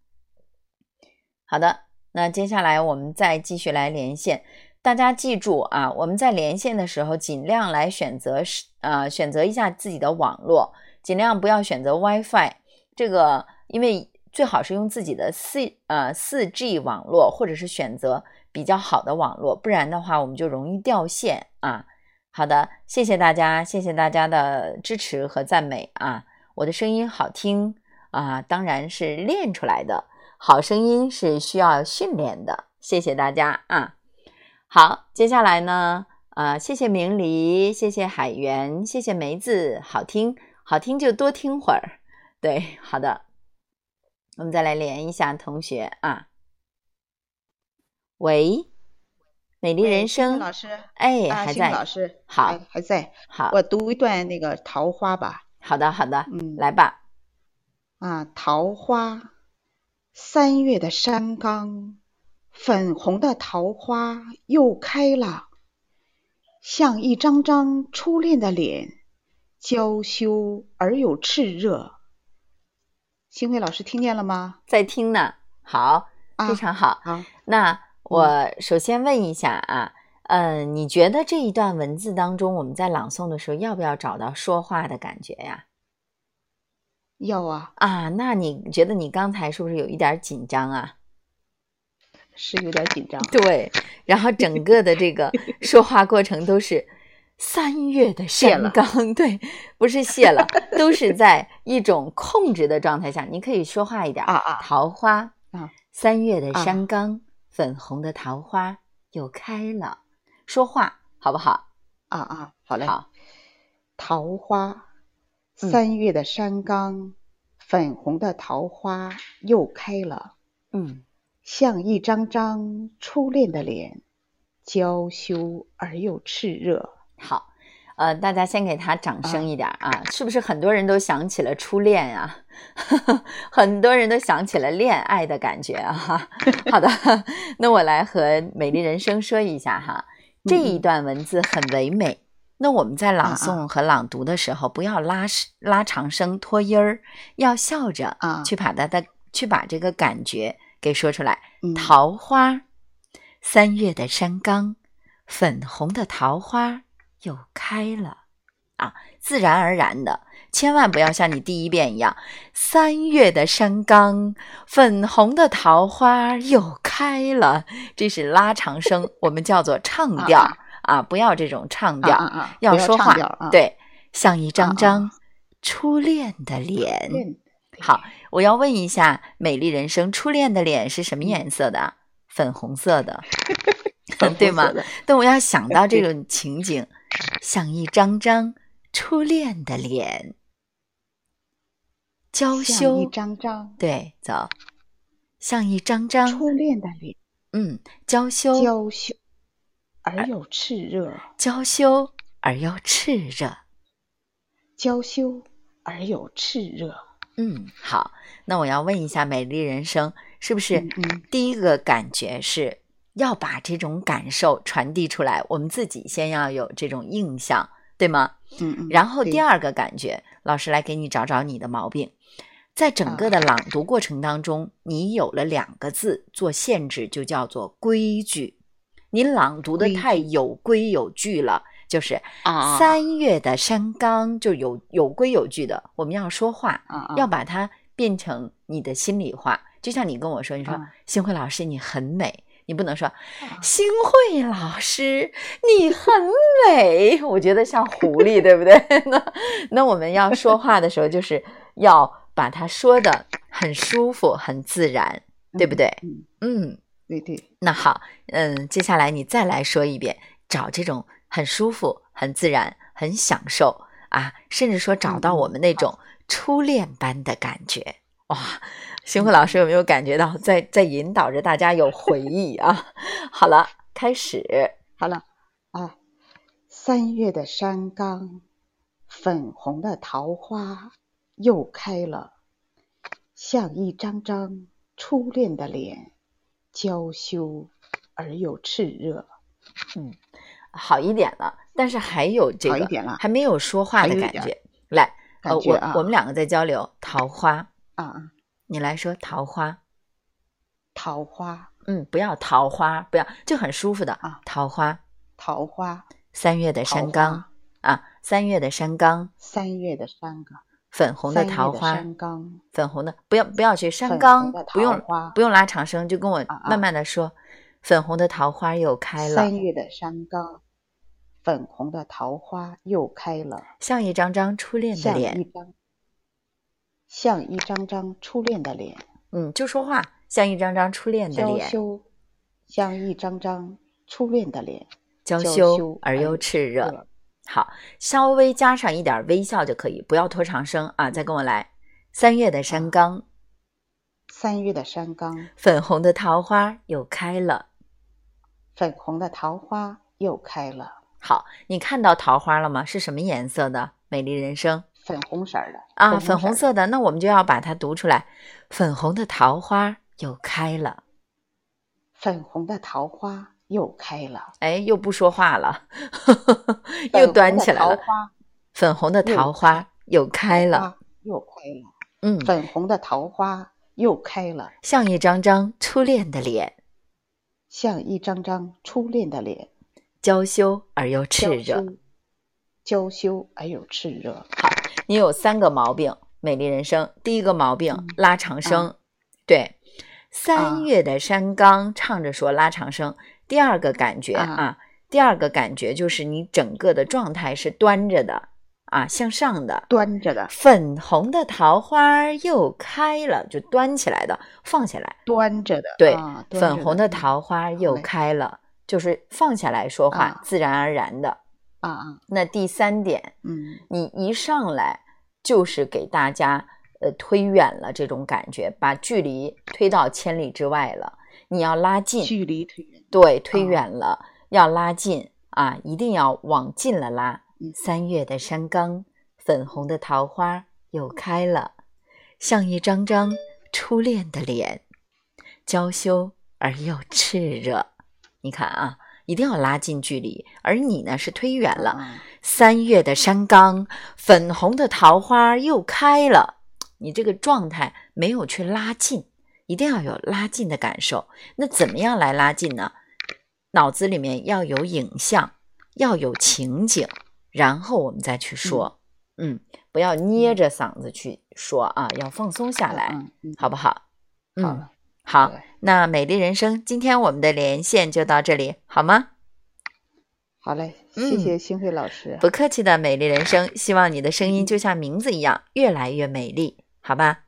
好的，那接下来我们再继续来连线。大家记住啊，我们在连线的时候尽量来选择是呃选择一下自己的网络，尽量不要选择 WiFi。这个因为最好是用自己的四呃四 G 网络，或者是选择比较好的网络，不然的话我们就容易掉线啊。好的，谢谢大家，谢谢大家的支持和赞美啊！我的声音好听。啊，当然是练出来的。好声音是需要训练的。谢谢大家啊！好，接下来呢，呃，谢谢明黎，谢谢海源，谢谢梅子，好听，好听就多听会儿。对，好的，我们再来连一下同学啊。喂，美丽人生老师，哎，还在，老师，好，还在，好，我读一段那个桃花吧。好的，好的，嗯，来吧。啊，桃花，三月的山岗，粉红的桃花又开了，像一张张初恋的脸，娇羞而又炽热。星辉老师听见了吗？在听呢。好，非常好。好，那我首先问一下啊，嗯，你觉得这一段文字当中，我们在朗诵的时候，要不要找到说话的感觉呀？要啊啊！那你觉得你刚才是不是有一点紧张啊？是有点紧张。对，然后整个的这个 说话过程都是三月的山岗，对，不是谢了，都是在一种控制的状态下。你可以说话一点啊啊！桃花啊，三月的山岗，粉红的桃花又开了，说话好不好？啊啊，好嘞。好，桃花。三月的山岗，粉红的桃花又开了。嗯，像一张张初恋的脸，娇羞而又炽热。好，呃，大家先给他掌声一点啊！是不是很多人都想起了初恋啊？很多人都想起了恋爱的感觉啊！好的，那我来和美丽人生说一下哈，这一段文字很唯美。那我们在朗诵和朗读的时候，不要拉拉长声、拖音儿，要笑着啊，去把它的去把这个感觉给说出来。桃花，三月的山岗，粉红的桃花又开了啊，自然而然的，千万不要像你第一遍一样，三月的山岗，粉红的桃花又开了，这是拉长声，我们叫做唱调。啊，不要这种唱调，要说话。对，像一张张初恋的脸。好，我要问一下，美丽人生初恋的脸是什么颜色的？粉红色的，对吗？但我要想到这 种情景，像一张张初恋的脸，娇羞。一张张。对，走，像一张张初恋的脸。嗯，娇羞。娇羞。而又炽热，娇羞而又炽热，娇羞而又炽热。嗯，好，那我要问一下，美丽人生是不是第一个感觉是要把这种感受传递出来？我们自己先要有这种印象，对吗？嗯嗯。然后第二个感觉，老师来给你找找你的毛病，在整个的朗读过程当中，你有了两个字做限制，就叫做规矩。你朗读的太有规有矩了，就是三月的山岗就有有规有矩的。我们要说话，要把它变成你的心里话。就像你跟我说，你说星慧老师你很美，你不能说星慧老师你很美，我觉得像狐狸，对不对？那那我们要说话的时候，就是要把它说的很舒服、很自然，对不对？嗯。对对，那好，嗯，接下来你再来说一遍，找这种很舒服、很自然、很享受啊，甚至说找到我们那种初恋般的感觉，哇，星辉老师有没有感觉到在在引导着大家有回忆啊？好了，开始好了啊。三月的山岗，粉红的桃花又开了，像一张张初恋的脸，娇羞而又炽热。嗯，好一点了，但是还有这个，还没有说话的感觉。来，呃，我我们两个在交流桃花。啊，你来说桃花，桃花，嗯，不要桃花，不要，就很舒服的啊，桃花，桃花。三月的山岗啊，三月的山岗，三月的山岗，粉红的桃花，粉红的，不要不要去山岗，不用不用拉长声，就跟我慢慢的说，粉红的桃花又开了。三月的山岗，粉红的桃花又开了，像一张张初恋的脸，像一张，像一张张初恋的脸，嗯，就说话，像一张张初恋的脸，娇羞，像一张张初恋的脸。娇羞而又炽热，好，稍微加上一点微笑就可以，不要拖长声啊！再跟我来，三月的山岗，三月的山岗，粉红的桃花又开了，粉红的桃花又开了。好，你看到桃花了吗？是什么颜色的？美丽人生，粉红色的啊，粉红色的。那我们就要把它读出来，粉红的桃花又开了，粉红的桃花。又开了，哎，又不说话了，又端起来了。粉红的桃花又开了，又开了。嗯，粉红的桃花又开了，像一张张初恋的脸，像一张张初恋的脸，娇羞而又炽热，娇羞而又炽热。好，你有三个毛病，美丽人生。第一个毛病，拉长声。对，三月的山岗，唱着说拉长声。第二个感觉啊，第二个感觉就是你整个的状态是端着的啊，向上的，端着的。粉红的桃花又开了，就端起来的，放下来，端着的。对，粉红的桃花又开了，就是放下来说话，自然而然的。啊啊。那第三点，嗯，你一上来就是给大家呃推远了这种感觉，把距离推到千里之外了。你要拉近距离推远，对，推远了要拉近啊，一定要往近了拉。三月的山岗，粉红的桃花又开了，像一张张初恋的脸，娇羞而又炽热。你看啊，一定要拉近距离，而你呢是推远了。三月的山岗，粉红的桃花又开了，你这个状态没有去拉近。一定要有拉近的感受，那怎么样来拉近呢？脑子里面要有影像，要有情景，然后我们再去说。嗯，不要捏着嗓子去说啊，要放松下来，好不好？嗯，好。那美丽人生，今天我们的连线就到这里，好吗？好嘞，谢谢星慧老师。不客气的，美丽人生，希望你的声音就像名字一样，越来越美丽，好吧？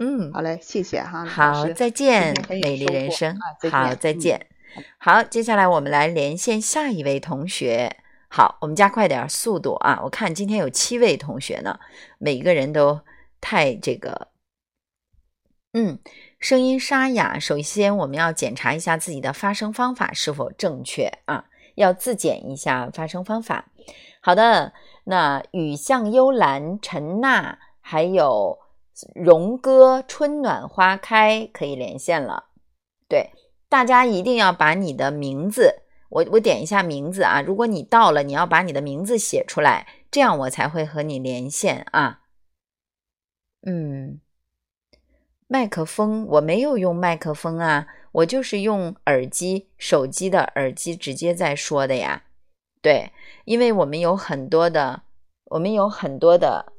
嗯，好嘞，谢谢哈。好，再见，美丽人生。好，再见。好，接下来我们来连线下一位同学。好，我们加快点速度啊！我看今天有七位同学呢，每一个人都太这个，嗯，声音沙哑。首先，我们要检查一下自己的发声方法是否正确啊，要自检一下发声方法。好的，那雨巷幽兰、陈娜还有。荣哥，春暖花开可以连线了。对，大家一定要把你的名字，我我点一下名字啊。如果你到了，你要把你的名字写出来，这样我才会和你连线啊。嗯，麦克风我没有用麦克风啊，我就是用耳机，手机的耳机直接在说的呀。对，因为我们有很多的，我们有很多的，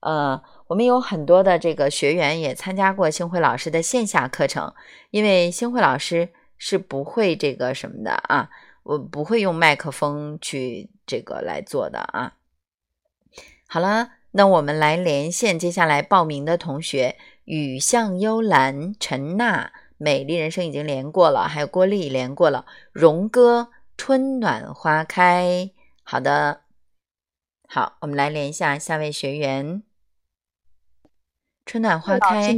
呃。我们有很多的这个学员也参加过星辉老师的线下课程，因为星辉老师是不会这个什么的啊，我不会用麦克风去这个来做的啊。好了，那我们来连线接下来报名的同学：雨巷幽兰、陈娜、美丽人生已经连过了，还有郭丽连过了，荣哥、春暖花开。好的，好，我们来连一下下位学员。春暖花开，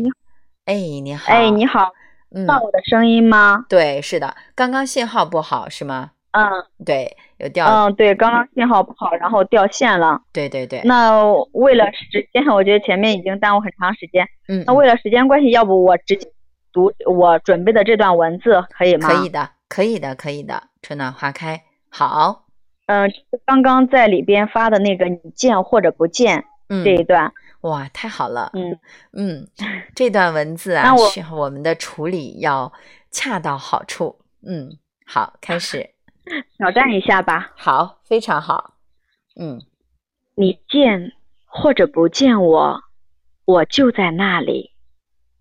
哎，你好。哎，你好。嗯，到我的声音吗？对，是的。刚刚信号不好是吗？嗯，对，有掉。嗯，对，刚刚信号不好，然后掉线了。对对对。那为了时间，我觉得前面已经耽误很长时间。嗯。那为了时间关系，要不我直接读我准备的这段文字可以吗？可以的，可以的，可以的。春暖花开，好。嗯，刚刚在里边发的那个“你见或者不见”这一段，哇，太好了。嗯嗯，这段文字啊，需要我们的处理要恰到好处。嗯，好，开始 挑战一下吧。好，非常好。嗯，你见或者不见我，我就在那里，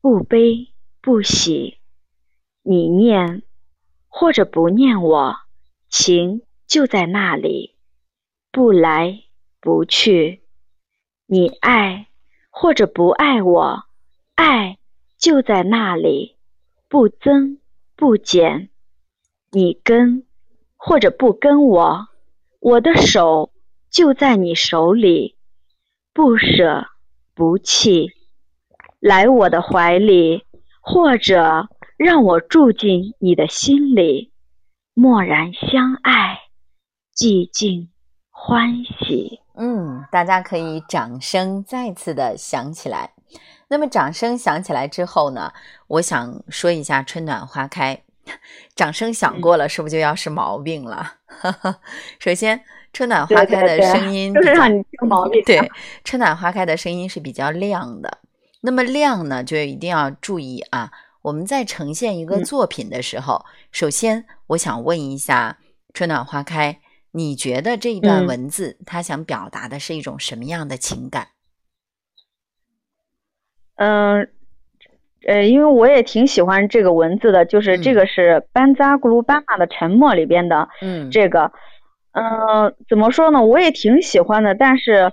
不悲不喜。你念或者不念我，情。就在那里，不来不去。你爱或者不爱我，爱就在那里，不增不减。你跟或者不跟我，我的手就在你手里，不舍不弃。来我的怀里，或者让我住进你的心里，默然相爱。寂静欢喜，嗯，大家可以掌声再次的响起来。那么掌声响起来之后呢，我想说一下“春暖花开”。掌声响过了，是不是就要是毛病了？首先，“春暖花开”的声音就是让你听毛病。对，“春暖花开”的声音是比较亮的。那么亮呢，就一定要注意啊。我们在呈现一个作品的时候，首先我想问一下“春暖花开”。你觉得这一段文字，他想表达的是一种什么样的情感？嗯，呃，因为我也挺喜欢这个文字的，就是这个是班扎古鲁班马的《沉默》里边的，嗯，这个，嗯，怎么说呢？我也挺喜欢的，但是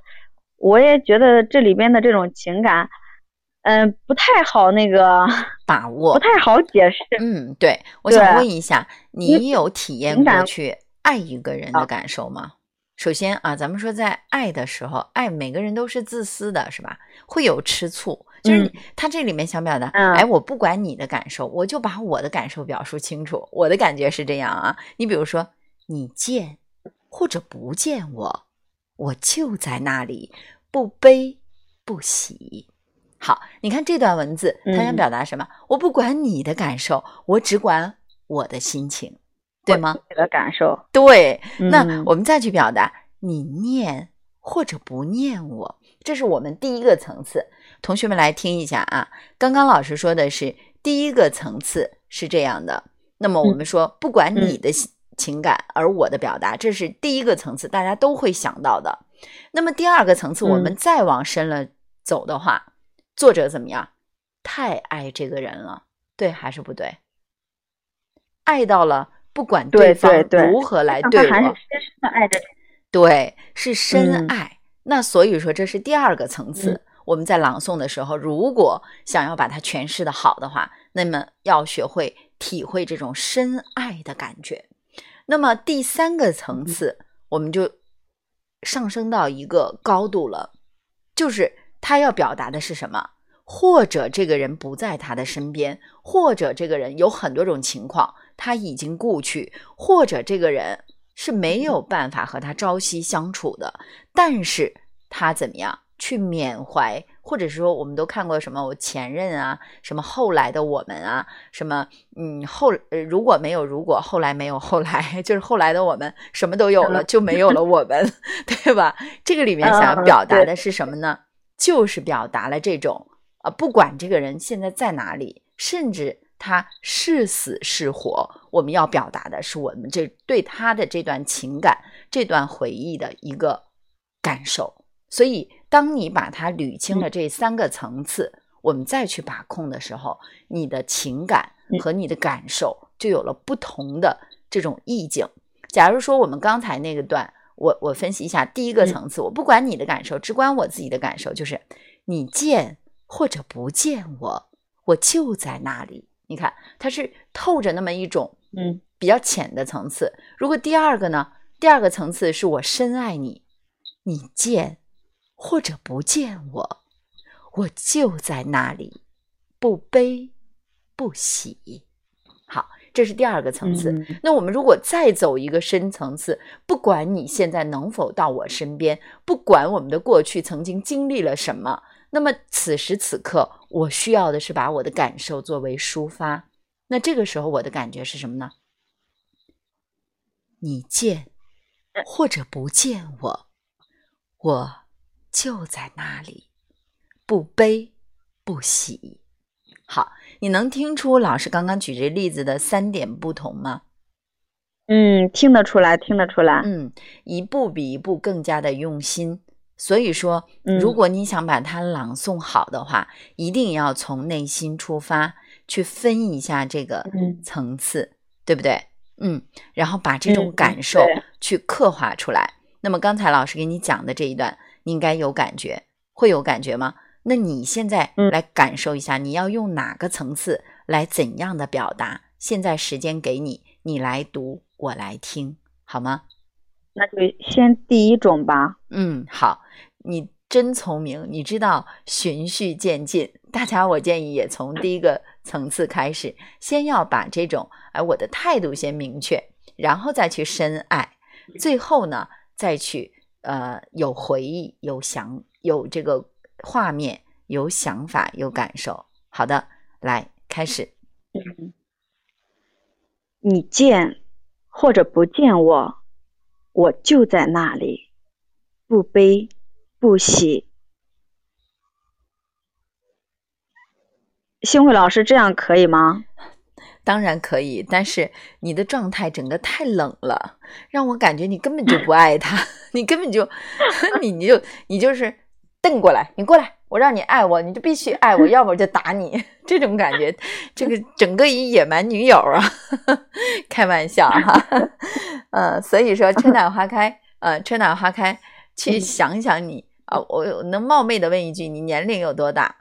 我也觉得这里边的这种情感，嗯，不太好那个 把握，不太好解释。嗯，对，我想问一下，你有体验过去？爱一个人的感受吗？首先啊，咱们说在爱的时候，爱每个人都是自私的，是吧？会有吃醋，就是他这里面想表达，哎，我不管你的感受，我就把我的感受表述清楚。我的感觉是这样啊，你比如说，你见或者不见我，我就在那里，不悲不喜。好，你看这段文字，他想表达什么？我不管你的感受，我只管我的心情。对吗？你的感受对，那我们再去表达，你念或者不念我，这是我们第一个层次。同学们来听一下啊，刚刚老师说的是第一个层次是这样的。那么我们说，不管你的情感，而我的表达，这是第一个层次，大家都会想到的。那么第二个层次，我们再往深了走的话，作者怎么样？太爱这个人了，对还是不对？爱到了。不管对方如何来对我，还是深深的爱着。对，是深爱。那所以说，这是第二个层次。我们在朗诵的时候，如果想要把它诠释的好的话，那么要学会体会这种深爱的感觉。那么第三个层次，我们就上升到一个高度了，就是他要表达的是什么？或者这个人不在他的身边，或者这个人有很多种情况。他已经故去，或者这个人是没有办法和他朝夕相处的，但是他怎么样去缅怀，或者说我们都看过什么我前任啊，什么后来的我们啊，什么嗯后呃如果没有如果后来没有后来，就是后来的我们什么都有了就没有了我们，对吧？这个里面想要表达的是什么呢？就是表达了这种啊，不管这个人现在在哪里，甚至。他是死是活，我们要表达的是我们这对他的这段情感、这段回忆的一个感受。所以，当你把它捋清了这三个层次，我们再去把控的时候，你的情感和你的感受就有了不同的这种意境。假如说我们刚才那个段，我我分析一下，第一个层次，我不管你的感受，只管我自己的感受，就是你见或者不见我，我就在那里。你看，它是透着那么一种，嗯，比较浅的层次。如果第二个呢？第二个层次是我深爱你，你见或者不见我，我就在那里，不悲不喜。好，这是第二个层次。那我们如果再走一个深层次，不管你现在能否到我身边，不管我们的过去曾经经历了什么，那么此时此刻，我需要的是把我的感受作为抒发。那这个时候，我的感觉是什么呢？你见或者不见我，我就在那里，不悲不喜。好，你能听出老师刚刚举这例子的三点不同吗？嗯，听得出来，听得出来。嗯，一步比一步更加的用心。所以说，如果你想把它朗诵好的话，一定要从内心出发，去分一下这个层次，对不对？嗯，然后把这种感受去刻画出来。那么刚才老师给你讲的这一段，你应该有感觉，会有感觉吗？那你现在来感受一下，你要用哪个层次来怎样的表达？现在时间给你，你来读，我来听，好吗？那就先第一种吧。嗯，好，你真聪明，你知道循序渐进。大家，我建议也从第一个层次开始，先要把这种哎我的态度先明确，然后再去深爱，最后呢再去呃有回忆、有想、有这个。画面有想法有感受，好的，来开始。你见或者不见我，我就在那里，不悲不喜。幸会老师，这样可以吗？当然可以，但是你的状态整个太冷了，让我感觉你根本就不爱他，你根本就，你你就你就是。瞪过来，你过来，我让你爱我，你就必须爱我，要么就打你。这种感觉，这个整个一野蛮女友啊，开玩笑哈。呃，所以说春暖花开，呃，春暖花开，去想想你啊，我能冒昧的问一句，你年龄有多大？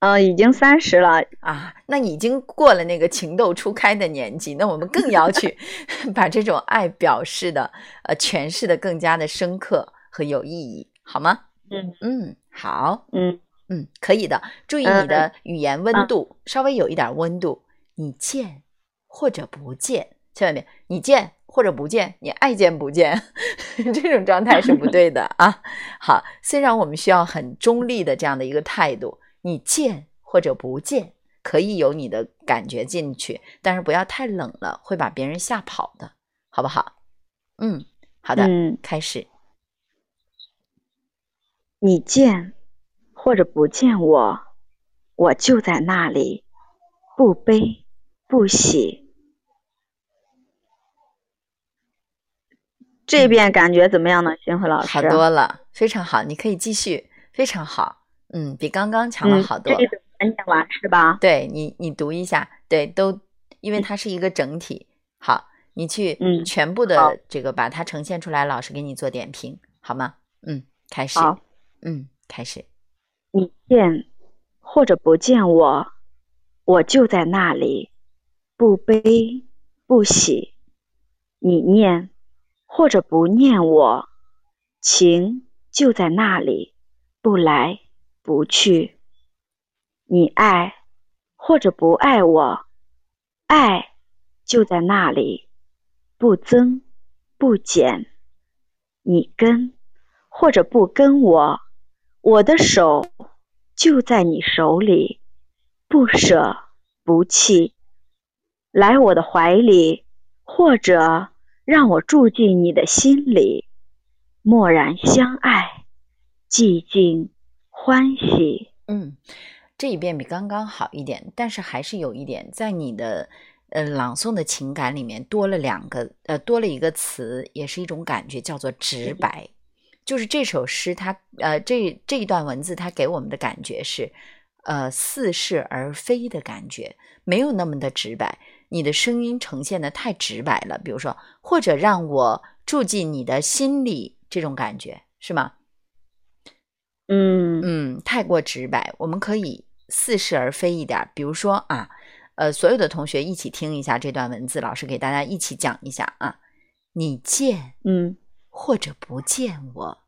嗯，已经三十了啊，那已经过了那个情窦初开的年纪，那我们更要去 把这种爱表示的，呃，诠释的更加的深刻和有意义。好吗？嗯嗯，好，嗯嗯，可以的。注意你的语言温度，稍微有一点温度。你见或者不见，千万别你见或者不见，你爱见不见，这种状态是不对的啊。好，虽然我们需要很中立的这样的一个态度，你见或者不见，可以有你的感觉进去，但是不要太冷了，会把别人吓跑的，好不好？嗯，好的，嗯，开始。你见或者不见我，我就在那里，不悲不喜。这边感觉怎么样呢？星辉老师，好多了，非常好，你可以继续，非常好，嗯，比刚刚强了好多。这念完是吧？对你，你读一下，对，都因为它是一个整体。好，你去嗯，全部的这个把它呈现出来，老师给你做点评，好吗？嗯，开始。好。嗯，开始。你见或者不见我，我就在那里，不悲不喜。你念或者不念我，情就在那里，不来不去。你爱或者不爱我，爱就在那里，不增不减。你跟或者不跟我。我的手就在你手里，不舍不弃，来我的怀里，或者让我住进你的心里，默然相爱，寂静欢喜。嗯，这一遍比刚刚好一点，但是还是有一点，在你的呃朗诵的情感里面多了两个呃多了一个词，也是一种感觉，叫做直白。就是这首诗，它呃，这这一段文字，它给我们的感觉是，呃，似是而非的感觉，没有那么的直白。你的声音呈现的太直白了，比如说，或者让我住进你的心里，这种感觉是吗？嗯嗯，太过直白，我们可以似是而非一点。比如说啊，呃，所有的同学一起听一下这段文字，老师给大家一起讲一下啊。你见，嗯。或者不见我，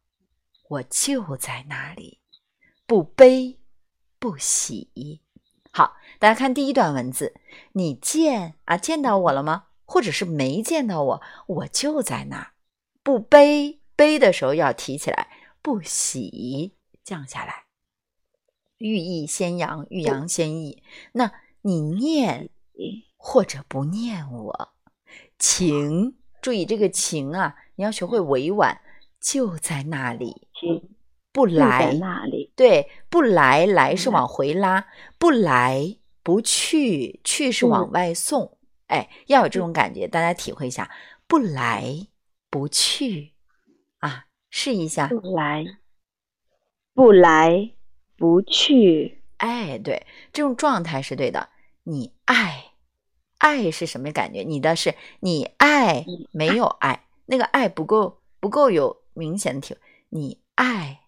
我就在那里，不悲不喜。好，大家看第一段文字，你见啊见到我了吗？或者是没见到我，我就在那儿。不悲，悲的时候要提起来；不喜，降下来。欲意先扬，欲扬先抑。那你念或者不念我，情注意这个情啊，你要学会委婉，就在那里。不来对，不来来是往回拉，不来不去，去是往外送。哎，要有这种感觉，大家体会一下，不来不去啊，试一下，不来不来不去。哎，对，这种状态是对的。你爱爱是什么感觉？你的是你爱没有爱，那个爱不够不够有明显的体会。你爱。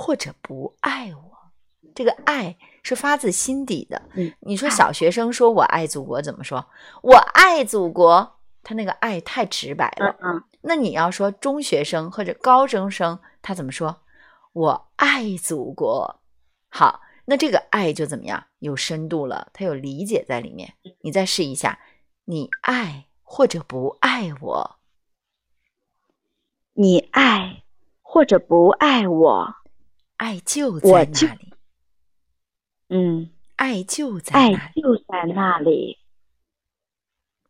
或者不爱我，这个爱是发自心底的。嗯你说小学生说我爱祖国怎么说？我爱祖国，他那个爱太直白了。嗯那你要说中学生或者高中生，他怎么说？我爱祖国。好，那这个爱就怎么样？有深度了，他有理解在里面。你再试一下，你爱或者不爱我？你爱或者不爱我？爱就在那里，嗯，爱就在爱就在那里，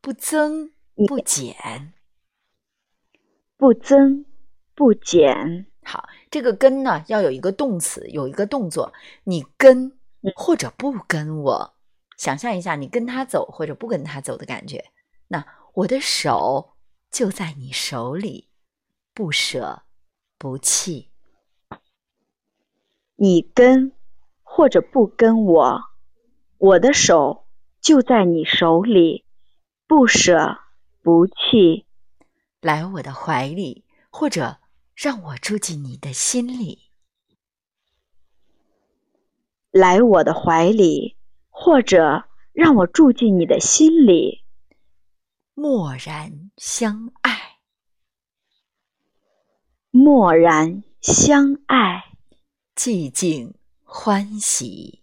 不增不减，不增不减。好，这个跟呢要有一个动词，有一个动作，你跟或者不跟我，想象一下，你跟他走或者不跟他走的感觉。那我的手就在你手里，不舍不弃。你跟或者不跟我，我的手就在你手里，不舍不弃。来我的怀里，或者让我住进你的心里。来我的怀里，或者让我住进你的心里。默然相爱，默然相爱。寂静欢喜，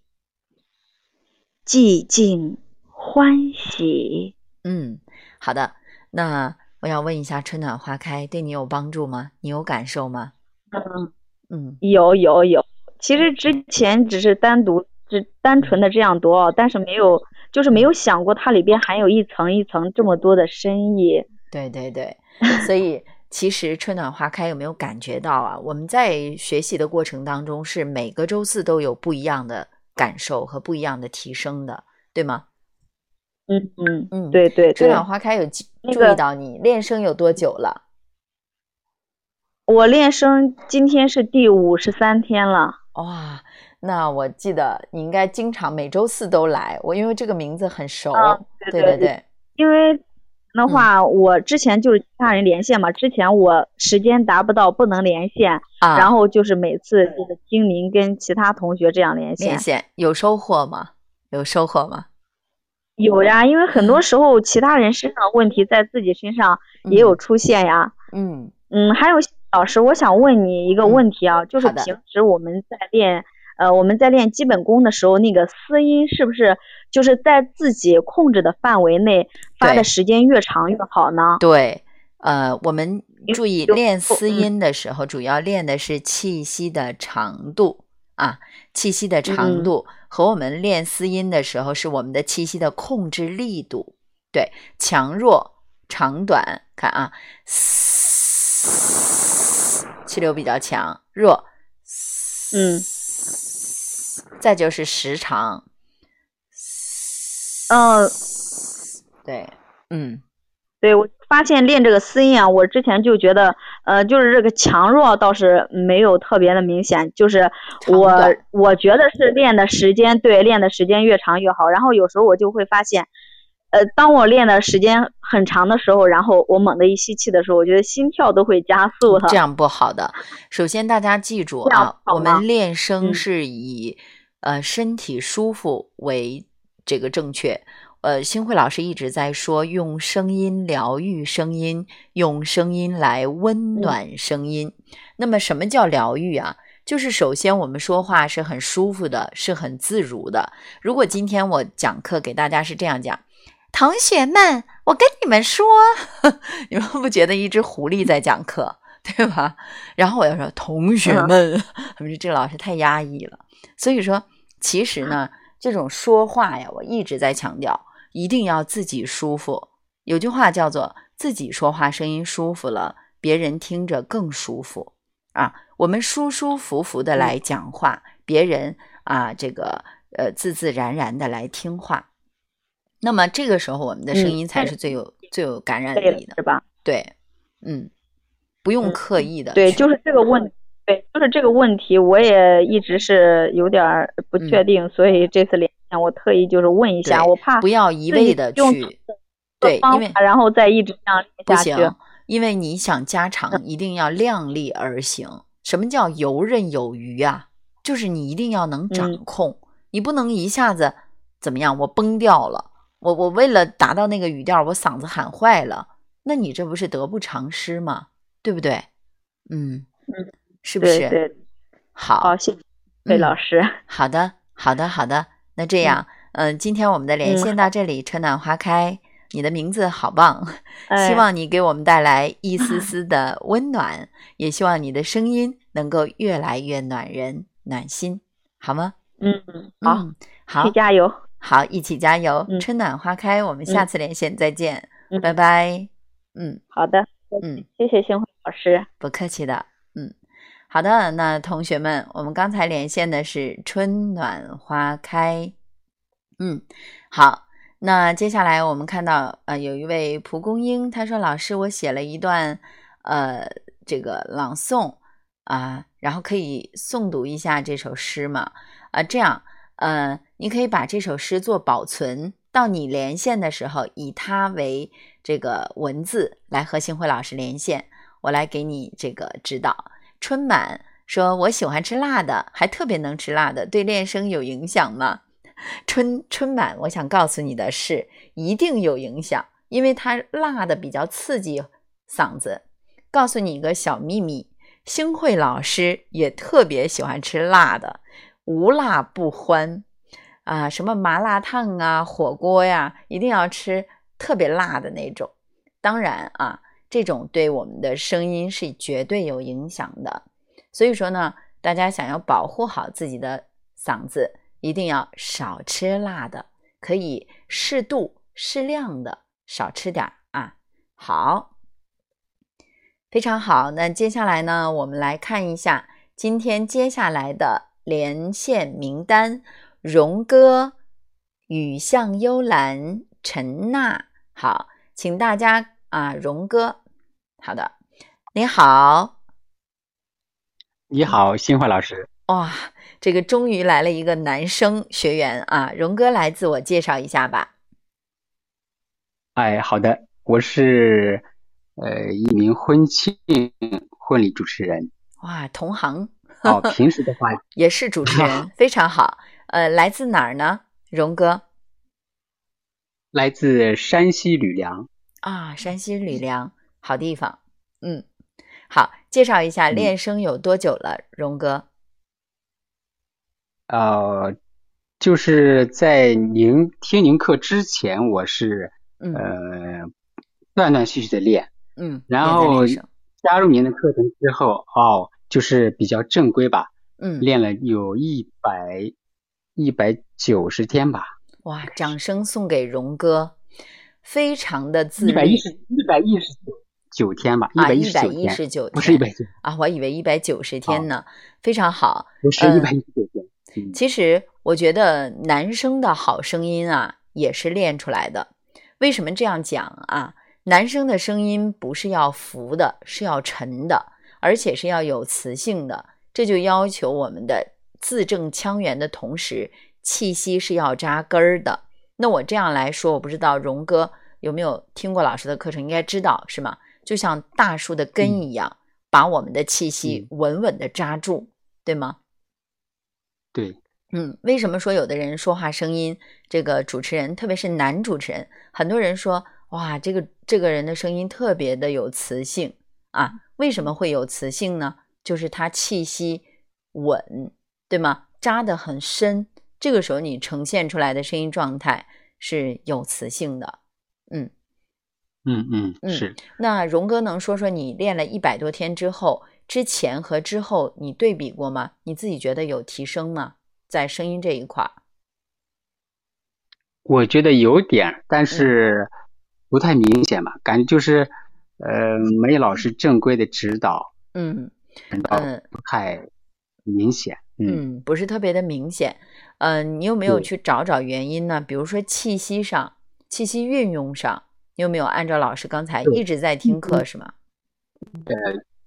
寂静欢喜。嗯，好的。那我要问一下，春暖花开对你有帮助吗？你有感受吗？嗯嗯，有有有。其实之前只是单独、只单纯的这样读，但是没有，就是没有想过它里边含有一层一层这么多的深意。对对对，所以。其实春暖花开有没有感觉到啊？我们在学习的过程当中，是每个周四都有不一样的感受和不一样的提升的，对吗？嗯嗯嗯，对对。春暖花开有注意到你练声有多久了？我练声今天是第五十三天了。哇，那我记得你应该经常每周四都来，我因为这个名字很熟。对对对，因为。的话，我之前就是其他人连线嘛，之前我时间达不到，不能连线，然后就是每次就是听您跟其他同学这样连线，连线有收获吗？有收获吗？有呀，因为很多时候其他人身上问题在自己身上也有出现呀。嗯嗯，还有老师，我想问你一个问题啊，就是平时我们在练。呃，我们在练基本功的时候，那个嘶音是不是就是在自己控制的范围内发的时间越长越好呢？对，呃，我们注意练嘶音的时候，主要练的是气息的长度啊，气息的长度和我们练嘶音的时候是我们的气息的控制力度，对，强弱、长短，看啊，气流比较强，弱，嗯。再就是时长，嗯，对，嗯，对我发现练这个私音啊，我之前就觉得，呃，就是这个强弱倒是没有特别的明显，就是我我觉得是练的时间对，练的时间越长越好。然后有时候我就会发现，呃，当我练的时间很长的时候，然后我猛地一吸气的时候，我觉得心跳都会加速。这样不好的。首先大家记住啊，我们练声是以。呃，身体舒服为这个正确。呃，星慧老师一直在说，用声音疗愈声音，用声音来温暖声音。那么，什么叫疗愈啊？就是首先我们说话是很舒服的，是很自如的。如果今天我讲课给大家是这样讲，同学们，我跟你们说，你们不觉得一只狐狸在讲课，对吧？然后我要说同学们，他们说这个老师太压抑了。所以说，其实呢，这种说话呀，我一直在强调，一定要自己舒服。有句话叫做“自己说话声音舒服了，别人听着更舒服”。啊，我们舒舒服服的来讲话，别人啊，这个呃，自自然然的来听话。那么这个时候，我们的声音才是最有最有感染力的，是吧？对，嗯，不用刻意的。对，就是这个问，对，就是这个问题，我也一直是有点不确定，所以这次连线我特意就是问一下，我怕不要一味的去对，因为然后再一直这样不行。因为你想加长，一定要量力而行。什么叫游刃有余啊？就是你一定要能掌控，你不能一下子怎么样，我崩掉了。我我为了达到那个语调，我嗓子喊坏了，那你这不是得不偿失吗？对不对？嗯嗯，是不是？对，好，谢谢魏老师。好的，好的，好的。那这样，嗯，今天我们的连线到这里，春暖花开。你的名字好棒，希望你给我们带来一 丝丝的温暖，也希望你的声音能够越来越暖人、暖心，好吗？嗯，好，好，一起加油，好，一起加油。春暖花开，我们下次连线再见，拜拜。嗯，好的，嗯，谢谢星辉老师，不客气的。好的，那同学们，我们刚才连线的是春暖花开，嗯，好。那接下来我们看到，呃，有一位蒲公英，他说：“老师，我写了一段，呃，这个朗诵啊，然后可以诵读一下这首诗吗？啊，这样，呃，你可以把这首诗做保存，到你连线的时候，以它为这个文字来和星辉老师连线，我来给你这个指导。”春满说：“我喜欢吃辣的，还特别能吃辣的，对练声有影响吗？”春春满，我想告诉你的是，一定有影响，因为它辣的比较刺激嗓子。告诉你一个小秘密，星慧老师也特别喜欢吃辣的，无辣不欢啊！什么麻辣烫啊、火锅呀，一定要吃特别辣的那种。当然啊，这种对我们的声音是绝对有影响的。所以说呢，大家想要保护好自己的嗓子。一定要少吃辣的，可以适度、适量的少吃点啊。好，非常好。那接下来呢，我们来看一下今天接下来的连线名单：荣哥、雨巷幽兰、陈娜。好，请大家啊，荣哥，好的，你好，你好，新慧老师。哇，这个终于来了一个男生学员啊！荣哥来自我介绍一下吧。哎，好的，我是呃一名婚庆婚礼主持人。哇，同行哦，平时的话 也是主持人，非常好。呃，来自哪儿呢？荣哥，来自山西吕梁。啊，山西吕梁，好地方。嗯，好，介绍一下练声有多久了，荣哥？呃，就是在您听您课之前，我是呃断断续续的练，嗯，然后加入您的课程之后，哦，就是比较正规吧，嗯，练了有一百一百九十天吧。哇，掌声送给荣哥，非常的自律。一百一十一百一十九天吧，一百一十九天，不是一百九啊，我以为一百九十天呢，非常好，不是一百一十九天。其实我觉得男生的好声音啊，也是练出来的。为什么这样讲啊？男生的声音不是要浮的，是要沉的，而且是要有磁性的。这就要求我们的字正腔圆的同时，气息是要扎根儿的。那我这样来说，我不知道荣哥有没有听过老师的课程，应该知道是吗？就像大树的根一样，把我们的气息稳稳的扎住，对吗？对，嗯，为什么说有的人说话声音，这个主持人，特别是男主持人，很多人说，哇，这个这个人的声音特别的有磁性啊？为什么会有磁性呢？就是他气息稳，对吗？扎得很深，这个时候你呈现出来的声音状态是有磁性的。嗯嗯嗯，是。那荣哥能说说你练了一百多天之后，之前和之后你对比过吗？你自己觉得有提升吗？在声音这一块儿？我觉得有点，但是不太明显嘛，感觉就是呃，没老师正规的指导，嗯嗯，不太明显，嗯，不是特别的明显，嗯，你有没有去找找原因呢？比如说气息上、气息运用上，你有没有按照老师刚才一直在听课是吗？呃，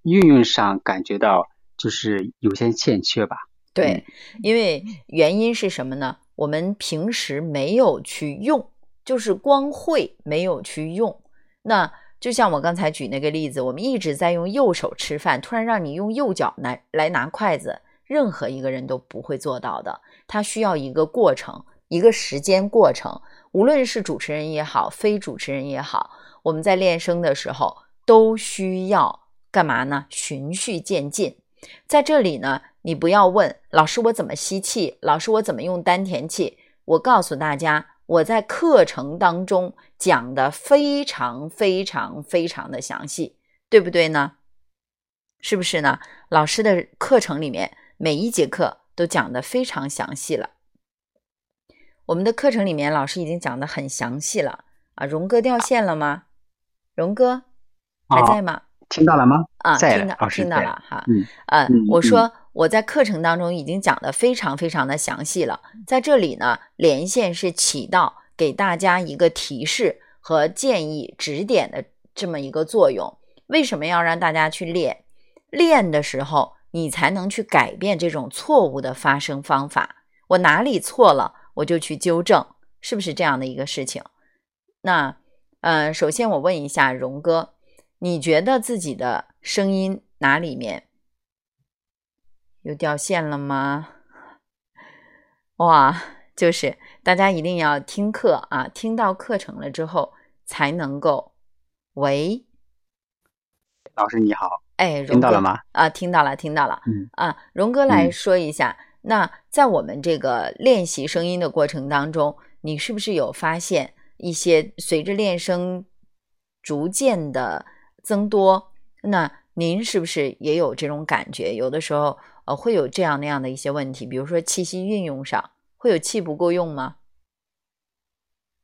运用上感觉到就是有些欠缺吧。对，因为原因是什么呢？我们平时没有去用，就是光会没有去用。那就像我刚才举那个例子，我们一直在用右手吃饭，突然让你用右脚来来拿筷子，任何一个人都不会做到的。它需要一个过程，一个时间过程。无论是主持人也好，非主持人也好，我们在练声的时候都需要干嘛呢？循序渐进。在这里呢。你不要问老师我怎么吸气，老师我怎么用丹田气。我告诉大家，我在课程当中讲的非常非常非常的详细，对不对呢？是不是呢？老师的课程里面每一节课都讲的非常详细了。我们的课程里面老师已经讲的很详细了啊。荣哥掉线了吗？荣哥还在吗？听到了吗？啊，听到听到了哈。嗯，呃，我说我在课程当中已经讲的非常非常的详细了，在这里呢，连线是起到给大家一个提示和建议、指点的这么一个作用。为什么要让大家去练？练的时候，你才能去改变这种错误的发声方法。我哪里错了，我就去纠正，是不是这样的一个事情？那，呃，首先我问一下荣哥。你觉得自己的声音哪里面又掉线了吗？哇，就是大家一定要听课啊，听到课程了之后才能够。喂，老师你好，哎，听到了吗？啊，听到了，听到了。嗯啊，荣哥来说一下，那在我们这个练习声音的过程当中，你是不是有发现一些随着练声逐渐的？增多，那您是不是也有这种感觉？有的时候，呃，会有这样那样的一些问题，比如说气息运用上，会有气不够用吗？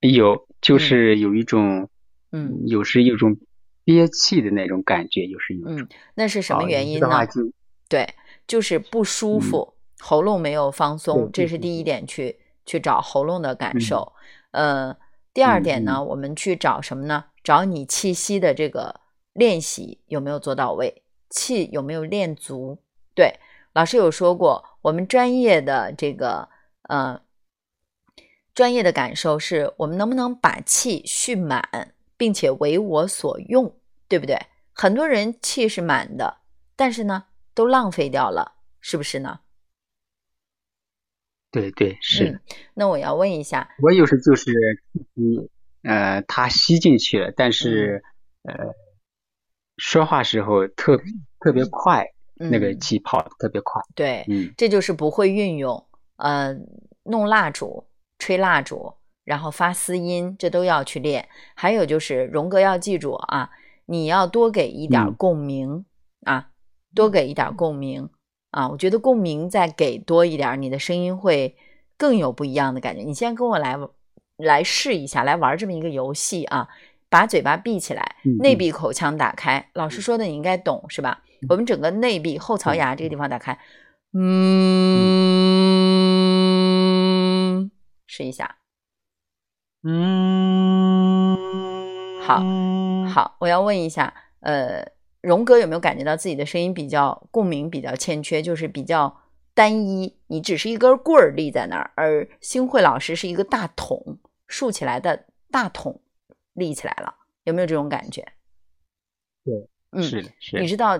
有，就是有一种，嗯，有时有种憋气的那种感觉，有时有。嗯，那是什么原因呢？对，就是不舒服，喉咙没有放松，这是第一点，去去找喉咙的感受。呃，第二点呢，我们去找什么呢？找你气息的这个。练习有没有做到位？气有没有练足？对，老师有说过，我们专业的这个呃，专业的感受是我们能不能把气蓄满，并且为我所用，对不对？很多人气是满的，但是呢，都浪费掉了，是不是呢？对对是。那我要问一下，我有时就是嗯呃，它吸进去了，但是呃。说话时候特特别快，那个气泡特别快。对，嗯，这就是不会运用。呃，弄蜡烛、吹蜡烛，然后发丝音，这都要去练。还有就是荣哥要记住啊，你要多给一点共鸣啊，多给一点共鸣啊。我觉得共鸣再给多一点，你的声音会更有不一样的感觉。你先跟我来来试一下，来玩这么一个游戏啊。把嘴巴闭起来，内闭口腔打开。老师说的你应该懂是吧？我们整个内闭后槽牙这个地方打开，嗯，试一下，嗯，好，好，我要问一下，呃，荣哥有没有感觉到自己的声音比较共鸣比较欠缺，就是比较单一？你只是一根棍儿立在那儿，而星慧老师是一个大桶竖起来的大桶。立起来了，有没有这种感觉？对，嗯，是的，是的。你知道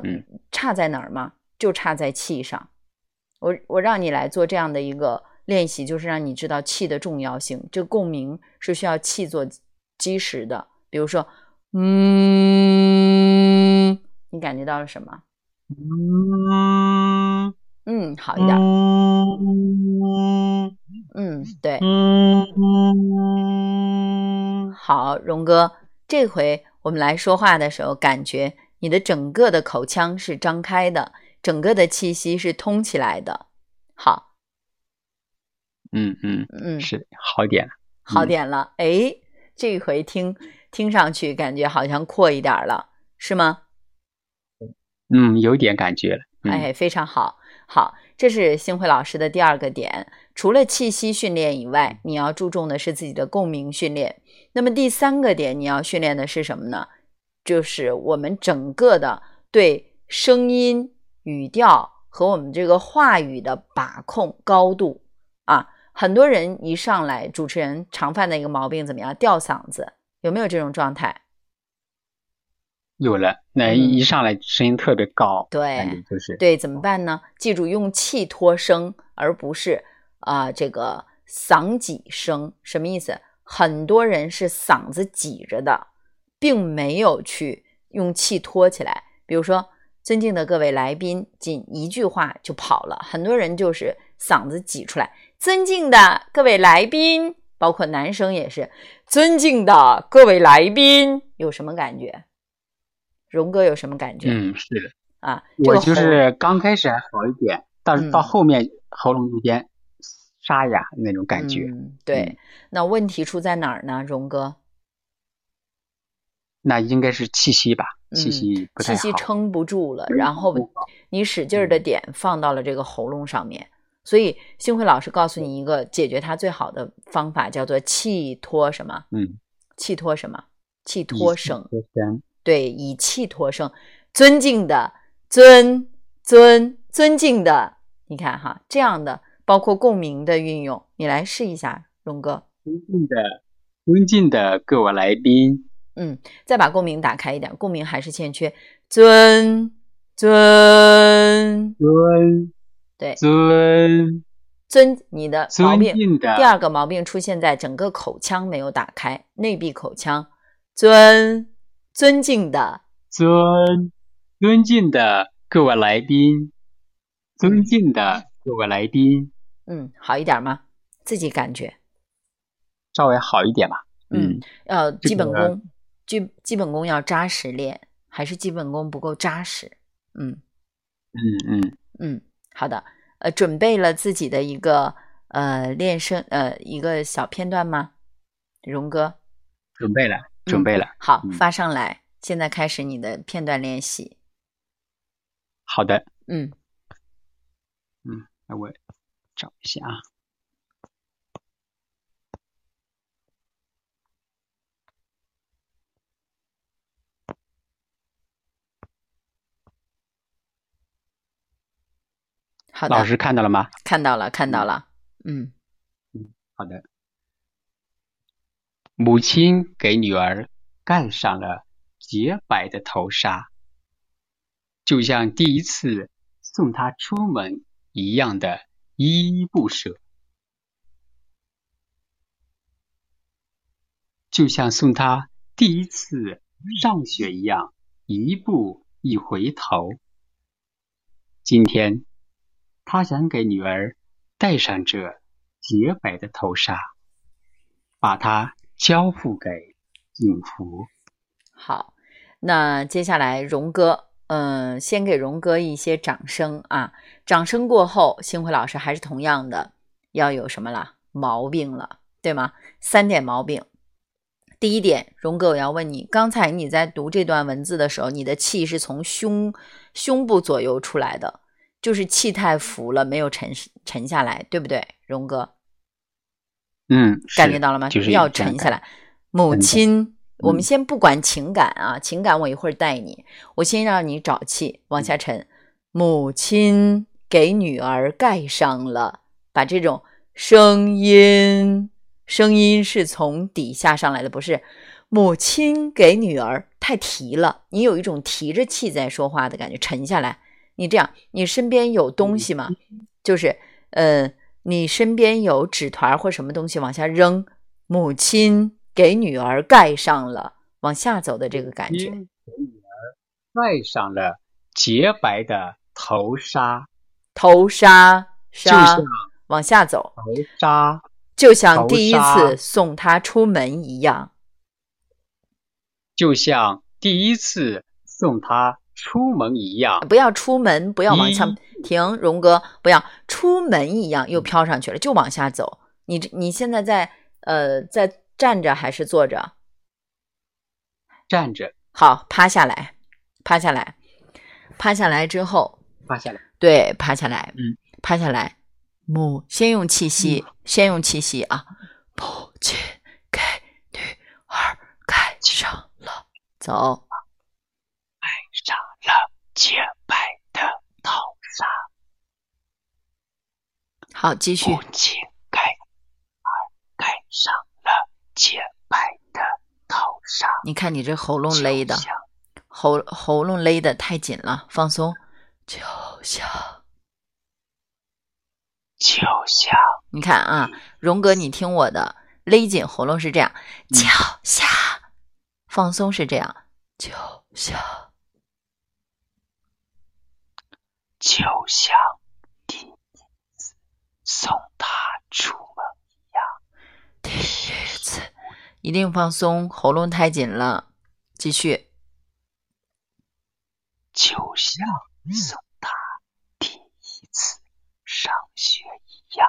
差在哪儿吗？就差在气上。我我让你来做这样的一个练习，就是让你知道气的重要性。这个共鸣是需要气做基石的。比如说，嗯，你感觉到了什么？嗯，嗯，好一点。嗯，对。嗯，好，荣哥，这回我们来说话的时候，感觉你的整个的口腔是张开的，整个的气息是通起来的。好。嗯嗯嗯，是好点，好点了。哎，这回听听上去感觉好像阔一点了，是吗？嗯，有点感觉了。哎，非常好。好，这是星辉老师的第二个点。除了气息训练以外，你要注重的是自己的共鸣训练。那么第三个点，你要训练的是什么呢？就是我们整个的对声音、语调和我们这个话语的把控高度啊。很多人一上来，主持人常犯的一个毛病怎么样？吊嗓子，有没有这种状态？有了，那一上来声音特别高，对，就是对，怎么办呢？记住用气托声，而不是啊这个嗓挤声。什么意思？很多人是嗓子挤着的，并没有去用气托起来。比如说，尊敬的各位来宾，仅一句话就跑了。很多人就是嗓子挤出来。尊敬的各位来宾，包括男生也是。尊敬的各位来宾，有什么感觉？荣哥有什么感觉？嗯，是的啊，我就是刚开始还好一点，但是到后面喉咙有点沙哑那种感觉。对，那问题出在哪儿呢？荣哥，那应该是气息吧？气息不太好，气息撑不住了，然后你使劲的点放到了这个喉咙上面，所以幸辉老师告诉你一个解决它最好的方法，叫做气托什么？嗯，气托什么？气托声。对，以气托声，尊敬的尊尊尊敬的，你看哈，这样的包括共鸣的运用，你来试一下，荣哥。尊敬的尊敬的各位来宾，嗯，再把共鸣打开一点，共鸣还是欠缺。尊尊尊，对，尊尊，你的毛病。第二个毛病出现在整个口腔没有打开，内闭口腔。尊。尊敬的尊，尊敬的各位来宾，尊敬的各位来宾，嗯，好一点吗？自己感觉稍微好一点吧。嗯，要基本功，基基本功要扎实练，还是基本功不够扎实？嗯嗯嗯嗯，好的。呃，准备了自己的一个呃练声呃一个小片段吗？荣哥，准备了。准备了，好，发上来。现在开始你的片段练习。好的，嗯，嗯，那我找一下啊。好的，老师看到了吗？看到了，看到了。嗯嗯，好的。母亲给女儿盖上了洁白的头纱，就像第一次送她出门一样的依依不舍，就像送她第一次上学一样一步一回头。今天，他想给女儿戴上这洁白的头纱，把她。交付给景福。好，那接下来荣哥，嗯，先给荣哥一些掌声啊！掌声过后，星辉老师还是同样的，要有什么了？毛病了，对吗？三点毛病。第一点，荣哥，我要问你，刚才你在读这段文字的时候，你的气是从胸胸部左右出来的，就是气太浮了，没有沉沉下来，对不对，荣哥？嗯，感觉到了吗？就是要沉下来。母亲，我们先不管情感啊，情感我一会儿带你。我先让你找气往下沉。母亲给女儿盖上了，把这种声音，声音是从底下上来的，不是母亲给女儿太提了。你有一种提着气在说话的感觉，沉下来。你这样，你身边有东西吗？就是，呃。你身边有纸团或什么东西往下扔，母亲给女儿盖上了往下走的这个感觉。给女儿盖上了洁白的头纱。头纱纱往下走，头纱就像第一次送他出门一样，就像第一次送他出门一样。不要出门，不要往下停，荣哥，不要出门一样又飘上去了，就往下走。你你现在在呃在站着还是坐着？站着。好，趴下来，趴下来，趴下来之后，趴下来。对，趴下来，嗯，趴下来。母，先用气息，先用气息啊！母亲给女儿盖上了，走，洁白的头纱。好，继续。母亲给女儿盖上了洁白的头纱。你看你这喉咙勒的，喉喉咙勒的太紧了，放松，就像。就像你看啊，荣哥，你听我的，勒紧喉咙是这样，就像放松是这样，就像就像第一次送他出门一样，第一次一定放松，喉咙太紧了，继续，就像送他第一次。上学一样，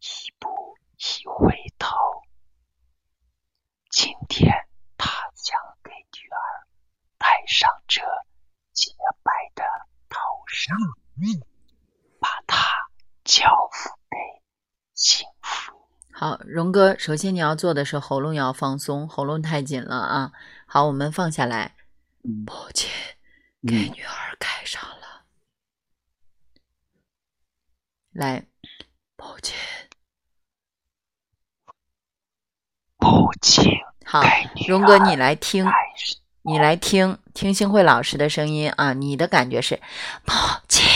一步一回头。今天他想给女儿戴上这洁白的头纱，把它交付给幸福。好，荣哥，首先你要做的是喉咙要放松，喉咙太紧了啊。好，我们放下来。母亲给女儿盖上了。来，母亲，母亲，好，荣哥，你来听，你来听听星慧老师的声音啊！你的感觉是，母亲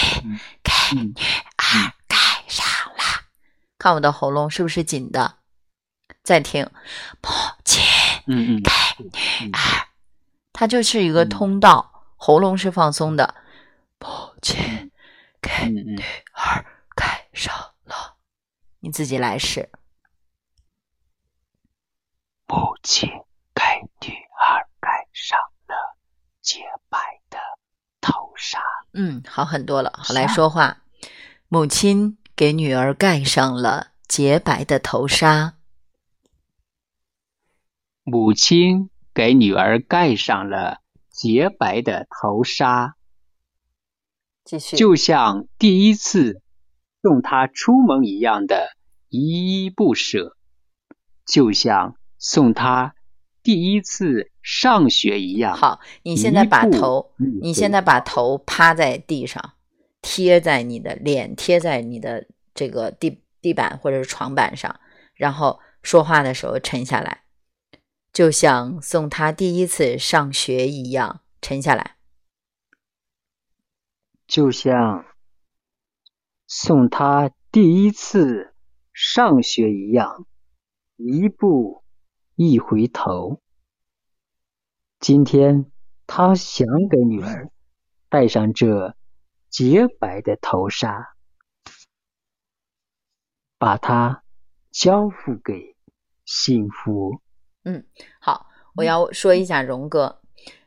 给女儿盖上了，看我的喉咙是不是紧的？再听，母亲，给女儿，它就是一个通道，喉咙是放松的，母亲给女儿。盖上了，你自己来试。母亲给女儿盖上了洁白的头纱。嗯，好很多了。好，来说话。母亲给女儿盖上了洁白的头纱。母亲给女儿盖上了洁白的头纱。继续，就像第一次。送她出门一样的依依不舍，就像送他第一次上学一样。好，你现在把头，你现在把头趴在地上，贴在你的脸，贴在你的这个地地板或者是床板上，然后说话的时候沉下来，就像送他第一次上学一样，沉下来，就像。送他第一次上学一样，一步一回头。今天他想给女儿戴上这洁白的头纱，把它交付给幸福。嗯，好，我要说一下荣哥，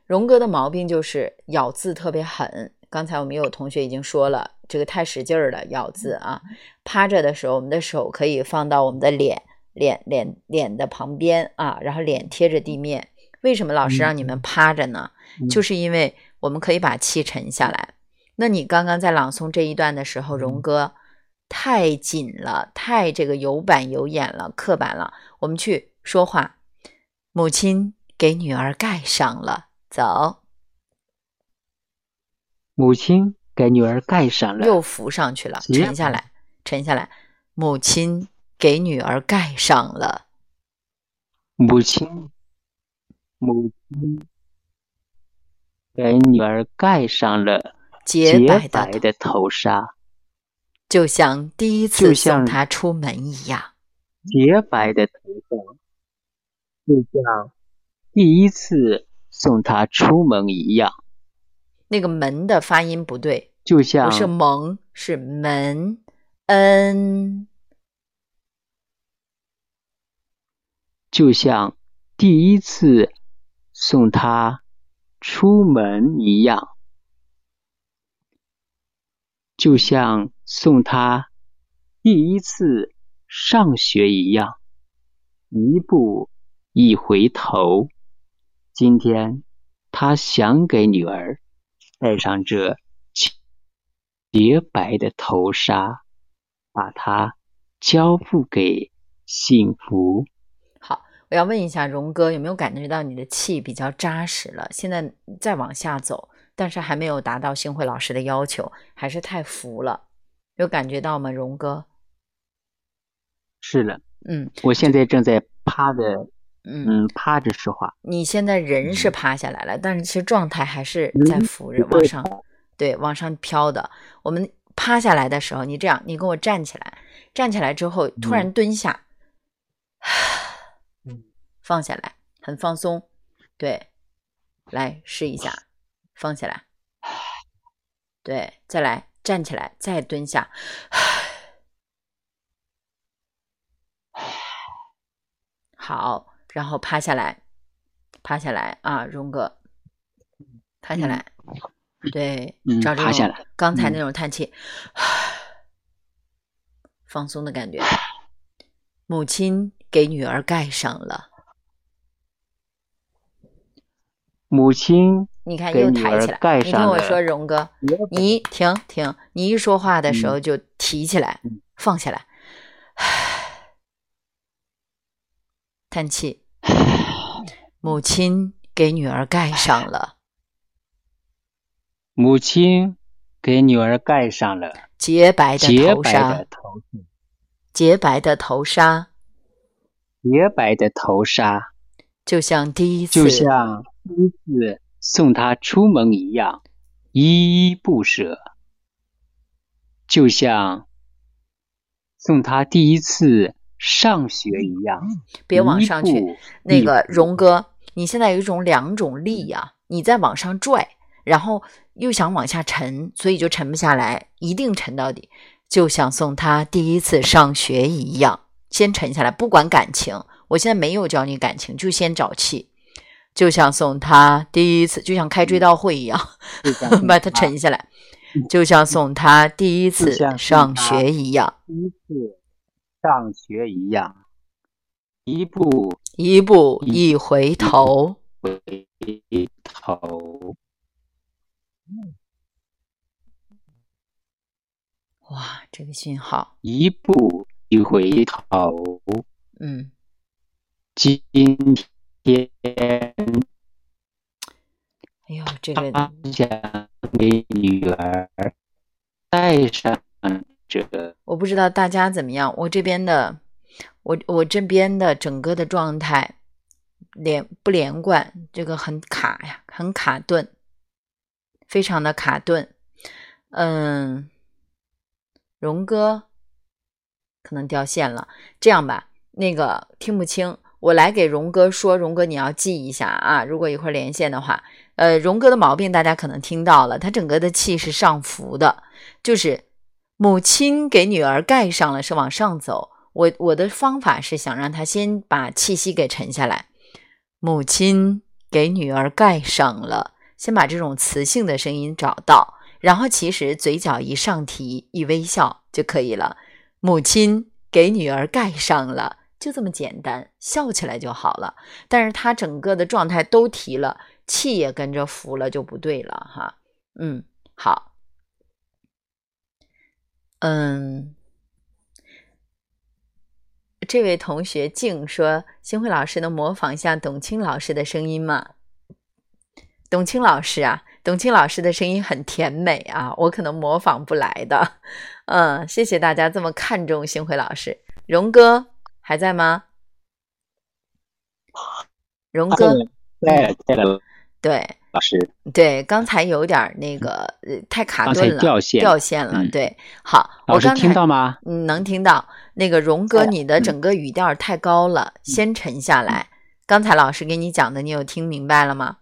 荣哥的毛病就是咬字特别狠。刚才我们有同学已经说了，这个太使劲儿了，咬字啊。趴着的时候，我们的手可以放到我们的脸、脸、脸、脸的旁边啊，然后脸贴着地面。为什么老师让你们趴着呢？就是因为我们可以把气沉下来。那你刚刚在朗诵这一段的时候，荣哥太紧了，太这个有板有眼了，刻板了。我们去说话。母亲给女儿盖上了，走。母亲给女儿盖上了，又浮上去了，沉下来，沉下来。母亲给女儿盖上了，母亲，母亲给女儿盖上了洁白的头。纱，就像第一次送她出门一样。洁白的头纱，就像第一次送她出门一样。那个门的发音不对，就像不是蒙，是门，n，就像第一次送他出门一样，就像送他第一次上学一样，一步一回头。今天他想给女儿戴上这洁白的头纱，把它交付给幸福。好，我要问一下荣哥，有没有感觉到你的气比较扎实了？现在再往下走，但是还没有达到星慧老师的要求，还是太浮了，有感觉到吗？荣哥？是的，嗯，我现在正在趴的。嗯，趴着说话。你现在人是趴下来了，但是其实状态还是在浮着往上，对，往上飘的。我们趴下来的时候，你这样，你跟我站起来，站起来之后突然蹲下，放下来，很放松。对，来试一下，放下来。对，再来站起来，再蹲下。好。然后趴下来，趴下来啊，荣哥，趴下来，对，照这种刚才那种叹气，放松的感觉。母亲给女儿盖上了，母亲，你看又抬起来，你听我说，荣哥，你停停，你一说话的时候就提起来，放下来，叹气。母亲给女儿盖上了。母亲给女儿盖上了洁白的头纱。洁白的头纱。洁白的头纱。就像第一次，就像第一次送他出门一样，依依不舍。就像送他第一次上学一样。别往上去，那个荣哥。你现在有一种两种力呀，你在往上拽，然后又想往下沉，所以就沉不下来，一定沉到底，就像送他第一次上学一样，先沉下来，不管感情，我现在没有教你感情，就先找气，就像送他第一次，就像开追悼会一样，把他沉下来，就像送他第一次上学一样，第一次上学一样，一步。一步一回头，回头。哇，这个信号！一步一回头。嗯。今天，哎呦，这个想给女儿带上这个。我不知道大家怎么样，我这边的。我我这边的整个的状态连不连贯，这个很卡呀，很卡顿，非常的卡顿。嗯，荣哥可能掉线了。这样吧，那个听不清，我来给荣哥说，荣哥你要记一下啊。如果一会儿连线的话，呃，荣哥的毛病大家可能听到了，他整个的气是上浮的，就是母亲给女儿盖上了，是往上走。我我的方法是想让他先把气息给沉下来，母亲给女儿盖上了，先把这种磁性的声音找到，然后其实嘴角一上提一微笑就可以了。母亲给女儿盖上了，就这么简单，笑起来就好了。但是他整个的状态都提了，气也跟着浮了，就不对了哈。嗯，好，嗯。这位同学静说：“星慧老师能模仿一下董卿老师的声音吗？”董卿老师啊，董卿老师的声音很甜美啊，我可能模仿不来的。嗯，谢谢大家这么看重星慧老师。荣哥还在吗？荣哥在在了。对。老师，对，刚才有点那个太卡顿了，掉线掉线了。对，好，老师听到吗？嗯，能听到。那个荣哥，你的整个语调太高了，先沉下来。刚才老师给你讲的，你有听明白了吗？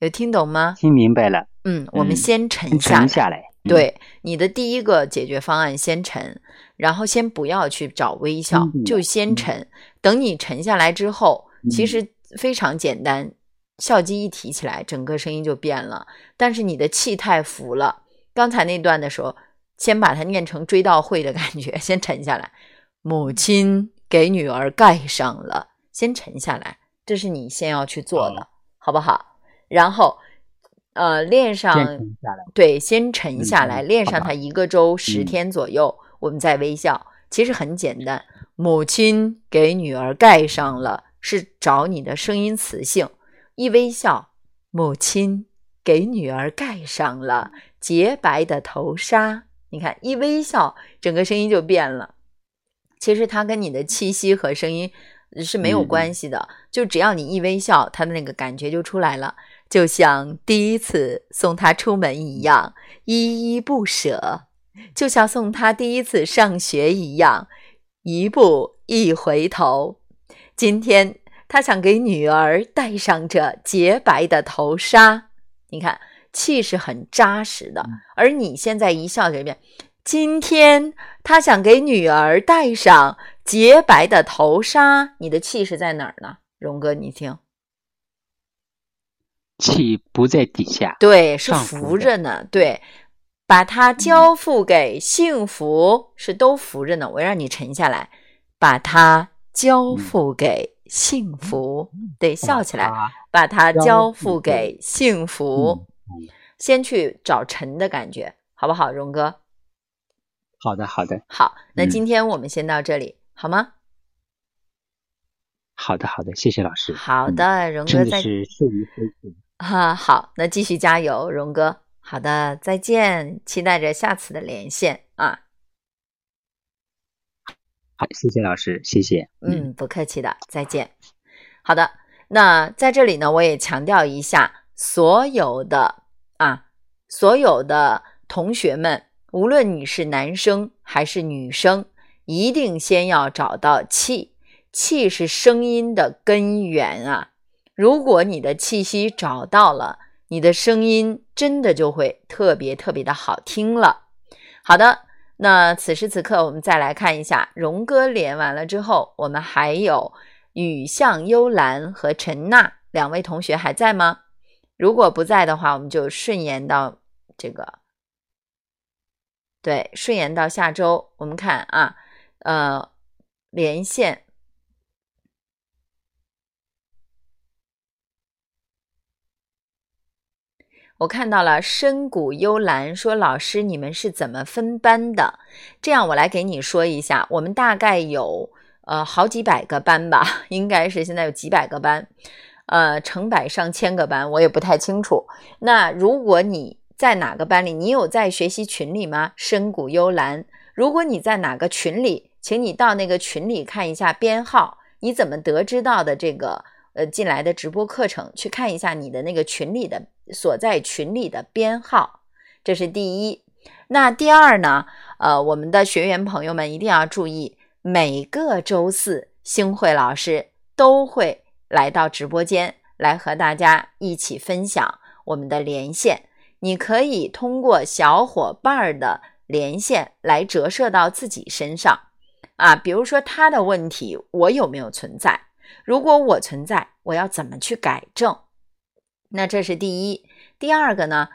有听懂吗？听明白了。嗯，我们先沉下下来。对，你的第一个解决方案先沉，然后先不要去找微笑，就先沉。等你沉下来之后，其实非常简单，笑肌一提起来，整个声音就变了。但是你的气太浮了，刚才那段的时候，先把它念成追悼会的感觉，先沉下来。母亲给女儿盖上了，先沉下来，这是你先要去做的，好不好？然后。呃，练上对，先沉下来，练上它一个周十天左右，我们再微笑。其实很简单，母亲给女儿盖上了，是找你的声音磁性。一微笑，母亲给女儿盖上了洁白的头纱。你看，一微笑，整个声音就变了。其实它跟你的气息和声音是没有关系的，就只要你一微笑，它的那个感觉就出来了。就像第一次送他出门一样，依依不舍；就像送他第一次上学一样，一步一回头。今天他想给女儿戴上这洁白的头纱，你看气是很扎实的。而你现在一笑这边，今天他想给女儿戴上洁白的头纱，你的气势在哪儿呢？荣哥，你听。气不在底下，对，是浮着呢。对，把它交付给幸福，是都浮着呢。我让你沉下来，把它交付给幸福，得笑起来，把它交付给幸福。先去找沉的感觉，好不好，荣哥？好的，好的。好，那今天我们先到这里，好吗？好的，好的，谢谢老师。好的，荣哥再是受益匪浅。哈，好，那继续加油，荣哥。好的，再见，期待着下次的连线啊。好，谢谢老师，谢谢。嗯，不客气的，再见。好的，那在这里呢，我也强调一下，所有的啊，所有的同学们，无论你是男生还是女生，一定先要找到气，气是声音的根源啊。如果你的气息找到了，你的声音真的就会特别特别的好听了。好的，那此时此刻我们再来看一下，荣哥连完了之后，我们还有雨巷幽兰和陈娜两位同学还在吗？如果不在的话，我们就顺延到这个，对，顺延到下周。我们看啊，呃，连线。我看到了深谷幽兰说：“老师，你们是怎么分班的？这样我来给你说一下，我们大概有呃好几百个班吧，应该是现在有几百个班，呃成百上千个班，我也不太清楚。那如果你在哪个班里，你有在学习群里吗？深谷幽兰，如果你在哪个群里，请你到那个群里看一下编号。你怎么得知到的这个呃进来的直播课程？去看一下你的那个群里的。”所在群里的编号，这是第一。那第二呢？呃，我们的学员朋友们一定要注意，每个周四，星慧老师都会来到直播间，来和大家一起分享我们的连线。你可以通过小伙伴的连线来折射到自己身上啊，比如说他的问题，我有没有存在？如果我存在，我要怎么去改正？那这是第一，第二个呢？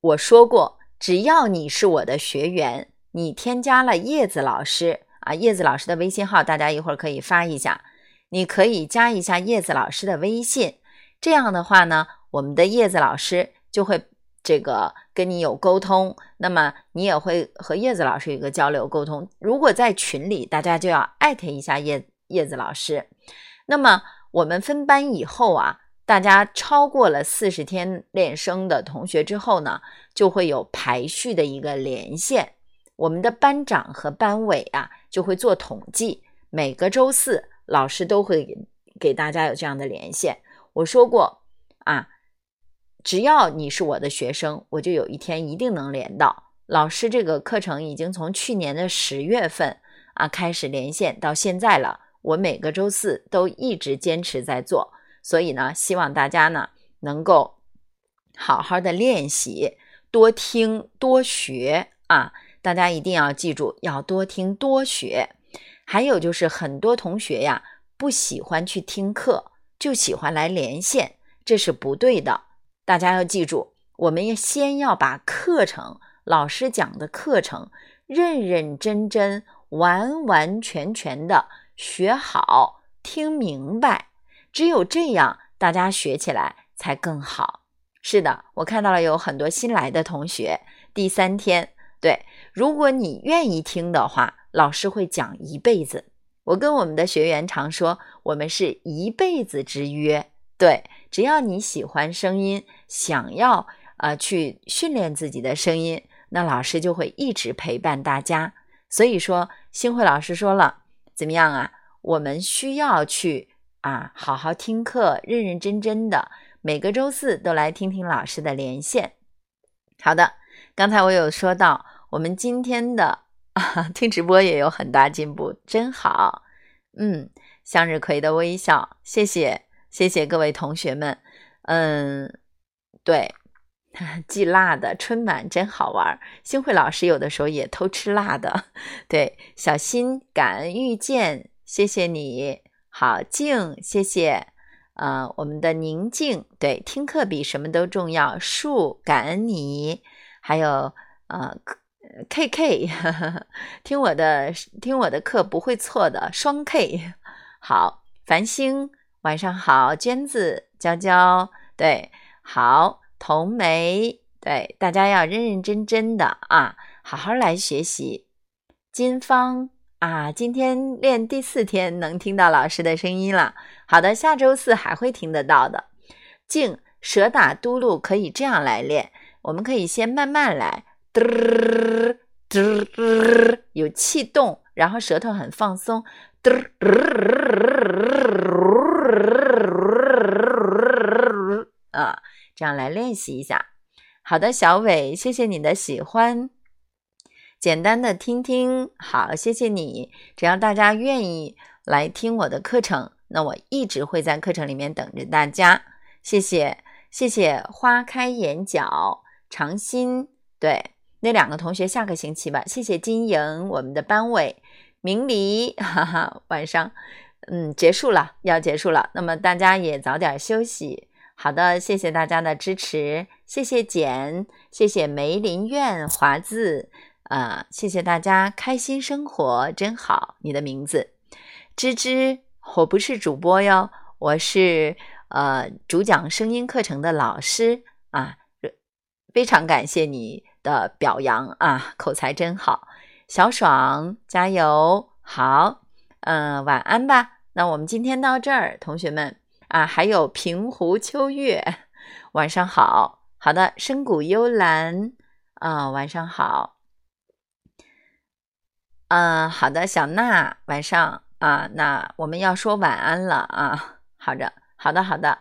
我说过，只要你是我的学员，你添加了叶子老师啊，叶子老师的微信号，大家一会儿可以发一下。你可以加一下叶子老师的微信，这样的话呢，我们的叶子老师就会这个跟你有沟通，那么你也会和叶子老师有个交流沟通。如果在群里，大家就要艾特一下叶叶子老师。那么我们分班以后啊。大家超过了四十天练声的同学之后呢，就会有排序的一个连线。我们的班长和班委啊，就会做统计。每个周四，老师都会给大家有这样的连线。我说过啊，只要你是我的学生，我就有一天一定能连到。老师这个课程已经从去年的十月份啊开始连线到现在了，我每个周四都一直坚持在做。所以呢，希望大家呢能够好好的练习，多听多学啊！大家一定要记住，要多听多学。还有就是很多同学呀，不喜欢去听课，就喜欢来连线，这是不对的。大家要记住，我们要先要把课程老师讲的课程认认真真、完完全全的学好、听明白。只有这样，大家学起来才更好。是的，我看到了有很多新来的同学，第三天，对，如果你愿意听的话，老师会讲一辈子。我跟我们的学员常说，我们是一辈子之约。对，只要你喜欢声音，想要呃去训练自己的声音，那老师就会一直陪伴大家。所以说，星慧老师说了，怎么样啊？我们需要去啊，好好听课，认认真真的。每个周四都来听听老师的连线。好的，刚才我有说到，我们今天的啊 听直播也有很大进步，真好。嗯，向日葵的微笑，谢谢谢谢各位同学们。嗯，对，忌辣的春晚真好玩。星慧老师有的时候也偷吃辣的。对，小心感恩遇见，谢谢你好静，谢谢。呃，我们的宁静，对，听课比什么都重要。树，感恩你，还有呃，K K，听我的听我的课不会错的，双 K。好，繁星，晚上好，娟子，娇娇，对，好，童梅，对，大家要认认真真的啊，好好来学习。金芳。啊，今天练第四天，能听到老师的声音了。好的，下周四还会听得到的。静舌打嘟噜可以这样来练，我们可以先慢慢来，嘚嘚嘚，有气动，然后舌头很放松，嘚嘚啊，这样来练习一下。好的，小伟，谢谢你的喜欢。简单的听听，好，谢谢你。只要大家愿意来听我的课程，那我一直会在课程里面等着大家。谢谢，谢谢花开眼角长心，对那两个同学，下个星期吧。谢谢金莹，我们的班委明黎，哈哈，晚上，嗯，结束了，要结束了。那么大家也早点休息。好的，谢谢大家的支持，谢谢简，谢谢梅林苑华字。啊，谢谢大家，开心生活真好。你的名字，芝芝，我不是主播哟，我是呃主讲声音课程的老师啊。非常感谢你的表扬啊，口才真好。小爽，加油！好，嗯，晚安吧。那我们今天到这儿，同学们啊，还有平湖秋月，晚上好。好的，深谷幽兰啊，晚上好。嗯，好的，小娜，晚上啊，那我们要说晚安了啊。好的，好的，好的，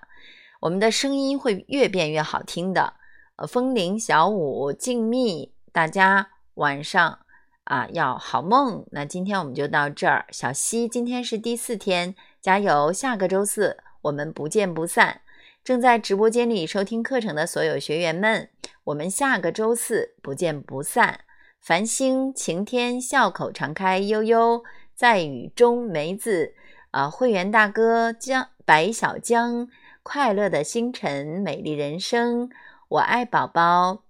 我们的声音会越变越好听的。呃，风铃、小舞、静谧，大家晚上啊要好梦。那今天我们就到这儿。小溪，今天是第四天，加油！下个周四我们不见不散。正在直播间里收听课程的所有学员们，我们下个周四不见不散。繁星晴天，笑口常开，悠悠在雨中。梅子啊，会员大哥江白小江，快乐的星辰，美丽人生。我爱宝宝，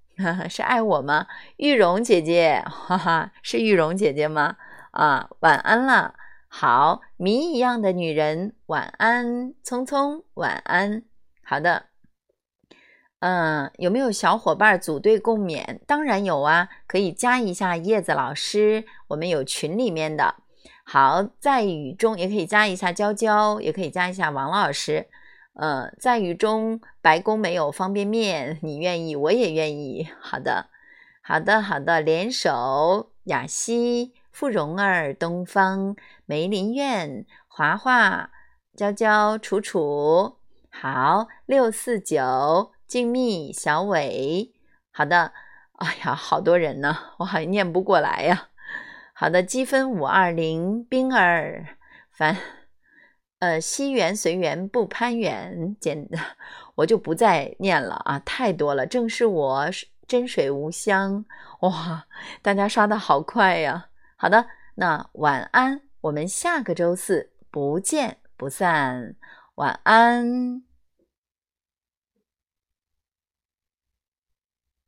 是爱我吗？玉荣姐姐，哈哈，是玉荣姐姐吗？啊，晚安了。好，谜一样的女人，晚安，聪聪，晚安。好的。嗯，有没有小伙伴组队共勉？当然有啊，可以加一下叶子老师，我们有群里面的。好，在雨中也可以加一下娇娇，也可以加一下王老师。呃，在雨中，白宫没有方便面，你愿意，我也愿意。好的，好的，好的，联手雅西、芙蓉儿、东方、梅林苑、华华、娇娇、楚楚。好，六四九。静谧，小伟，好的，哎呀，好多人呢，我好像念不过来呀。好的，积分五二零，冰儿，凡呃，惜缘随缘不攀缘，简我就不再念了啊，太多了。正是我真水无香，哇，大家刷的好快呀！好的，那晚安，我们下个周四不见不散，晚安。